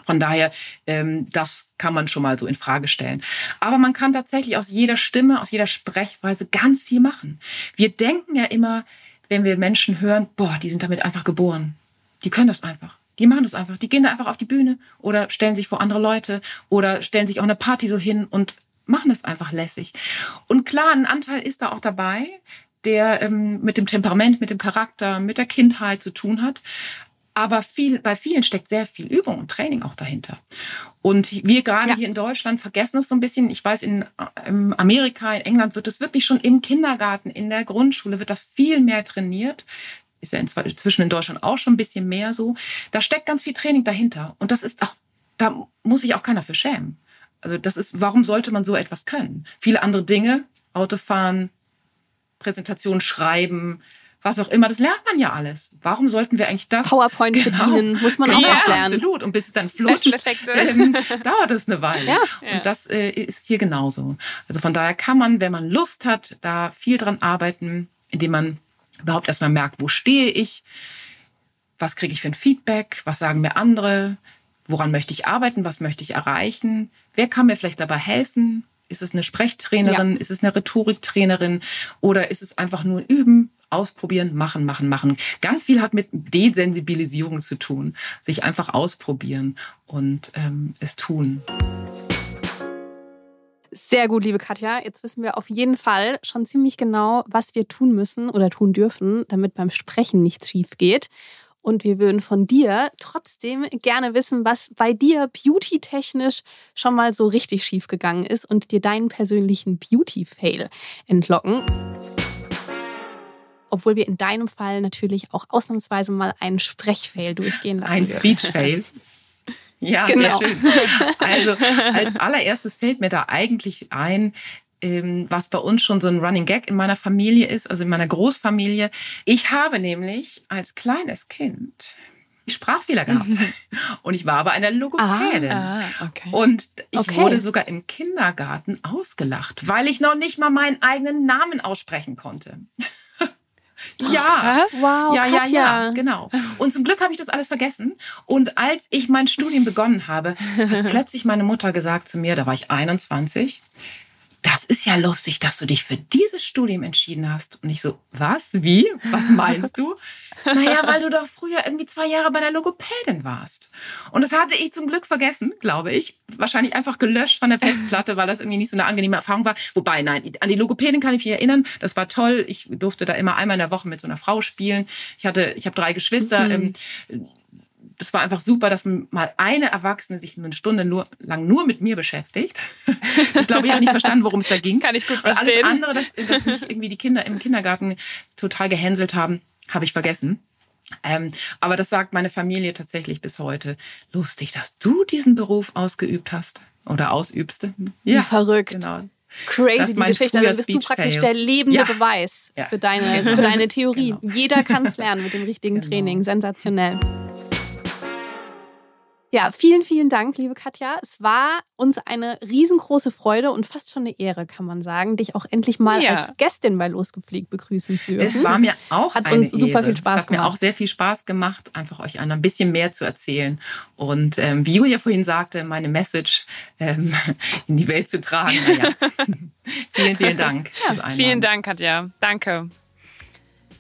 Von daher, ähm, das kann man schon mal so in Frage stellen. Aber man kann tatsächlich aus jeder Stimme, aus jeder Sprechweise ganz viel machen. Wir denken ja immer, wenn wir Menschen hören, boah, die sind damit einfach geboren. Die können das einfach. Die machen das einfach. Die gehen da einfach auf die Bühne oder stellen sich vor andere Leute oder stellen sich auch eine Party so hin und machen das einfach lässig. Und klar, ein Anteil ist da auch dabei, der ähm, mit dem Temperament, mit dem Charakter, mit der Kindheit zu tun hat. Aber viel, bei vielen steckt sehr viel Übung und Training auch dahinter. Und wir gerade Ja. hier in Deutschland vergessen es so ein bisschen. Ich weiß, in ähm, Amerika, in England wird es wirklich schon im Kindergarten, in der Grundschule wird das viel mehr trainiert. Ist ja inzw- inzwischen in Deutschland auch schon ein bisschen mehr so. Da steckt ganz viel Training dahinter. Und das ist auch, da muss sich auch keiner für schämen. Also das ist, warum sollte man so etwas können? Viele andere Dinge, Autofahren, Präsentation schreiben, was auch immer, das lernt man ja alles. Warum sollten wir eigentlich das? PowerPoint Genau. bedienen, muss man auch ja, was lernen. absolut. Und bis es dann flutscht, ähm, dauert es eine Weile. Ja. Ja. Und das äh, ist hier genauso. Also von daher kann man, wenn man Lust hat, da viel dran arbeiten, indem man überhaupt erstmal merkt, wo stehe ich, was kriege ich für ein Feedback, was sagen mir andere, woran möchte ich arbeiten, was möchte ich erreichen, wer kann mir vielleicht dabei helfen, ist es eine Sprechtrainerin, ist es eine Rhetoriktrainerin oder ist es einfach nur üben, ausprobieren, machen, machen, machen. Ganz viel hat mit Desensibilisierung zu tun, sich einfach ausprobieren und ähm, es tun. Sehr gut, liebe Katja. Jetzt wissen wir auf jeden Fall schon ziemlich genau, was wir tun müssen oder tun dürfen, damit beim Sprechen nichts schief geht. Und wir würden von dir trotzdem gerne wissen, was bei dir beauty-technisch schon mal so richtig schief gegangen ist und dir deinen persönlichen Beauty-Fail entlocken. Obwohl wir in deinem Fall natürlich auch ausnahmsweise mal einen Sprechfail durchgehen lassen. Ein. Speech-Fail. Ja, Genau. sehr schön. Also als allererstes fällt mir da eigentlich ein, ähm, was bei uns schon so ein Running Gag in meiner Familie ist, also in meiner Großfamilie. Ich habe nämlich als kleines Kind Sprachfehler gehabt. Und ich war aber eine Logopädin. Ah, okay. Und ich Okay. wurde sogar im Kindergarten ausgelacht, weil ich noch nicht mal meinen eigenen Namen aussprechen konnte. Ja. Wow, Ja, ja, Katja. ja, genau. Und zum Glück habe ich das alles vergessen. Und als ich mein Studium begonnen habe, hat plötzlich meine Mutter gesagt zu mir, da war ich 21, das ist ja lustig, dass du dich für dieses Studium entschieden hast. Und ich so, was? Wie? Was meinst du? naja, weil du doch früher irgendwie zwei Jahre bei einer Logopädin warst. Und das hatte ich zum Glück vergessen, glaube ich. Wahrscheinlich einfach gelöscht von der Festplatte, weil das irgendwie nicht so eine angenehme Erfahrung war. Wobei, nein, an die Logopädin kann ich mich erinnern. Das war toll. Ich durfte da immer einmal in der Woche mit so einer Frau spielen. Ich hatte, ich habe drei Geschwister. Mhm. Ähm, das war einfach super, dass mal eine Erwachsene sich eine Stunde nur, lang nur mit mir beschäftigt. Ich glaube, ich habe nicht verstanden, worum es da ging. Kann ich gut Und alles verstehen. andere, dass, dass mich irgendwie die Kinder im Kindergarten total gehänselt haben, habe ich vergessen. Ähm, aber das sagt meine Familie tatsächlich bis heute. Lustig, dass du diesen Beruf ausgeübt hast oder ausübst. Wie verrückt. Genau. Crazy, die Geschichte. Dann bist du praktisch Speech-Fail. der lebende Ja. Beweis Ja. für, deine, für deine Theorie. Genau. Jeder kann es lernen mit dem richtigen Genau. Training. Sensationell. Ja, vielen, vielen Dank, liebe Katja. Es war uns eine riesengroße Freude und fast schon eine Ehre, kann man sagen, dich auch endlich mal Ja. als Gästin bei Losgepflegt begrüßen zu dürfen. Es war mir auch Hat uns super Ehre. viel Spaß es hat mir gemacht. auch sehr viel Spaß gemacht, einfach euch ein bisschen mehr zu erzählen. Und ähm, wie Julia vorhin sagte, meine Message ähm, in die Welt zu tragen. Naja. vielen, vielen Dank. Einladen. Vielen Dank, Katja. Danke.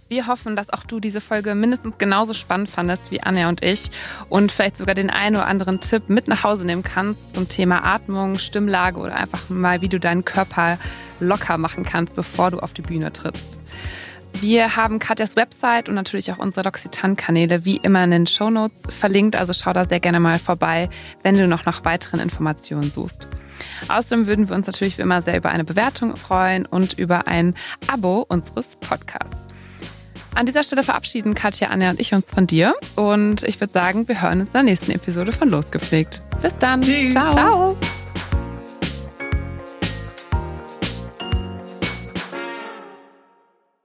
Wir hoffen, dass auch du diese Folge mindestens genauso spannend fandest wie Anja und ich und vielleicht sogar den einen oder anderen Tipp mit nach Hause nehmen kannst zum Thema Atmung, Stimmlage oder einfach mal, wie du deinen Körper locker machen kannst, bevor du auf die Bühne trittst. Wir haben Katjas Website und natürlich auch unsere L'Occitane-Kanäle wie immer in den Shownotes verlinkt, also schau da sehr gerne mal vorbei, wenn du noch nach weiteren Informationen suchst. Außerdem würden wir uns natürlich wie immer sehr über eine Bewertung freuen und über ein Abo unseres Podcasts. An dieser Stelle verabschieden Katja, Anja und ich uns von dir und ich würde sagen, wir hören uns in der nächsten Episode von Losgepflegt. Bis dann. Tschüss. Ciao. Ciao.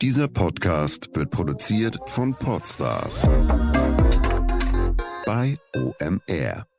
Dieser Podcast wird produziert von Podstars bei OMR.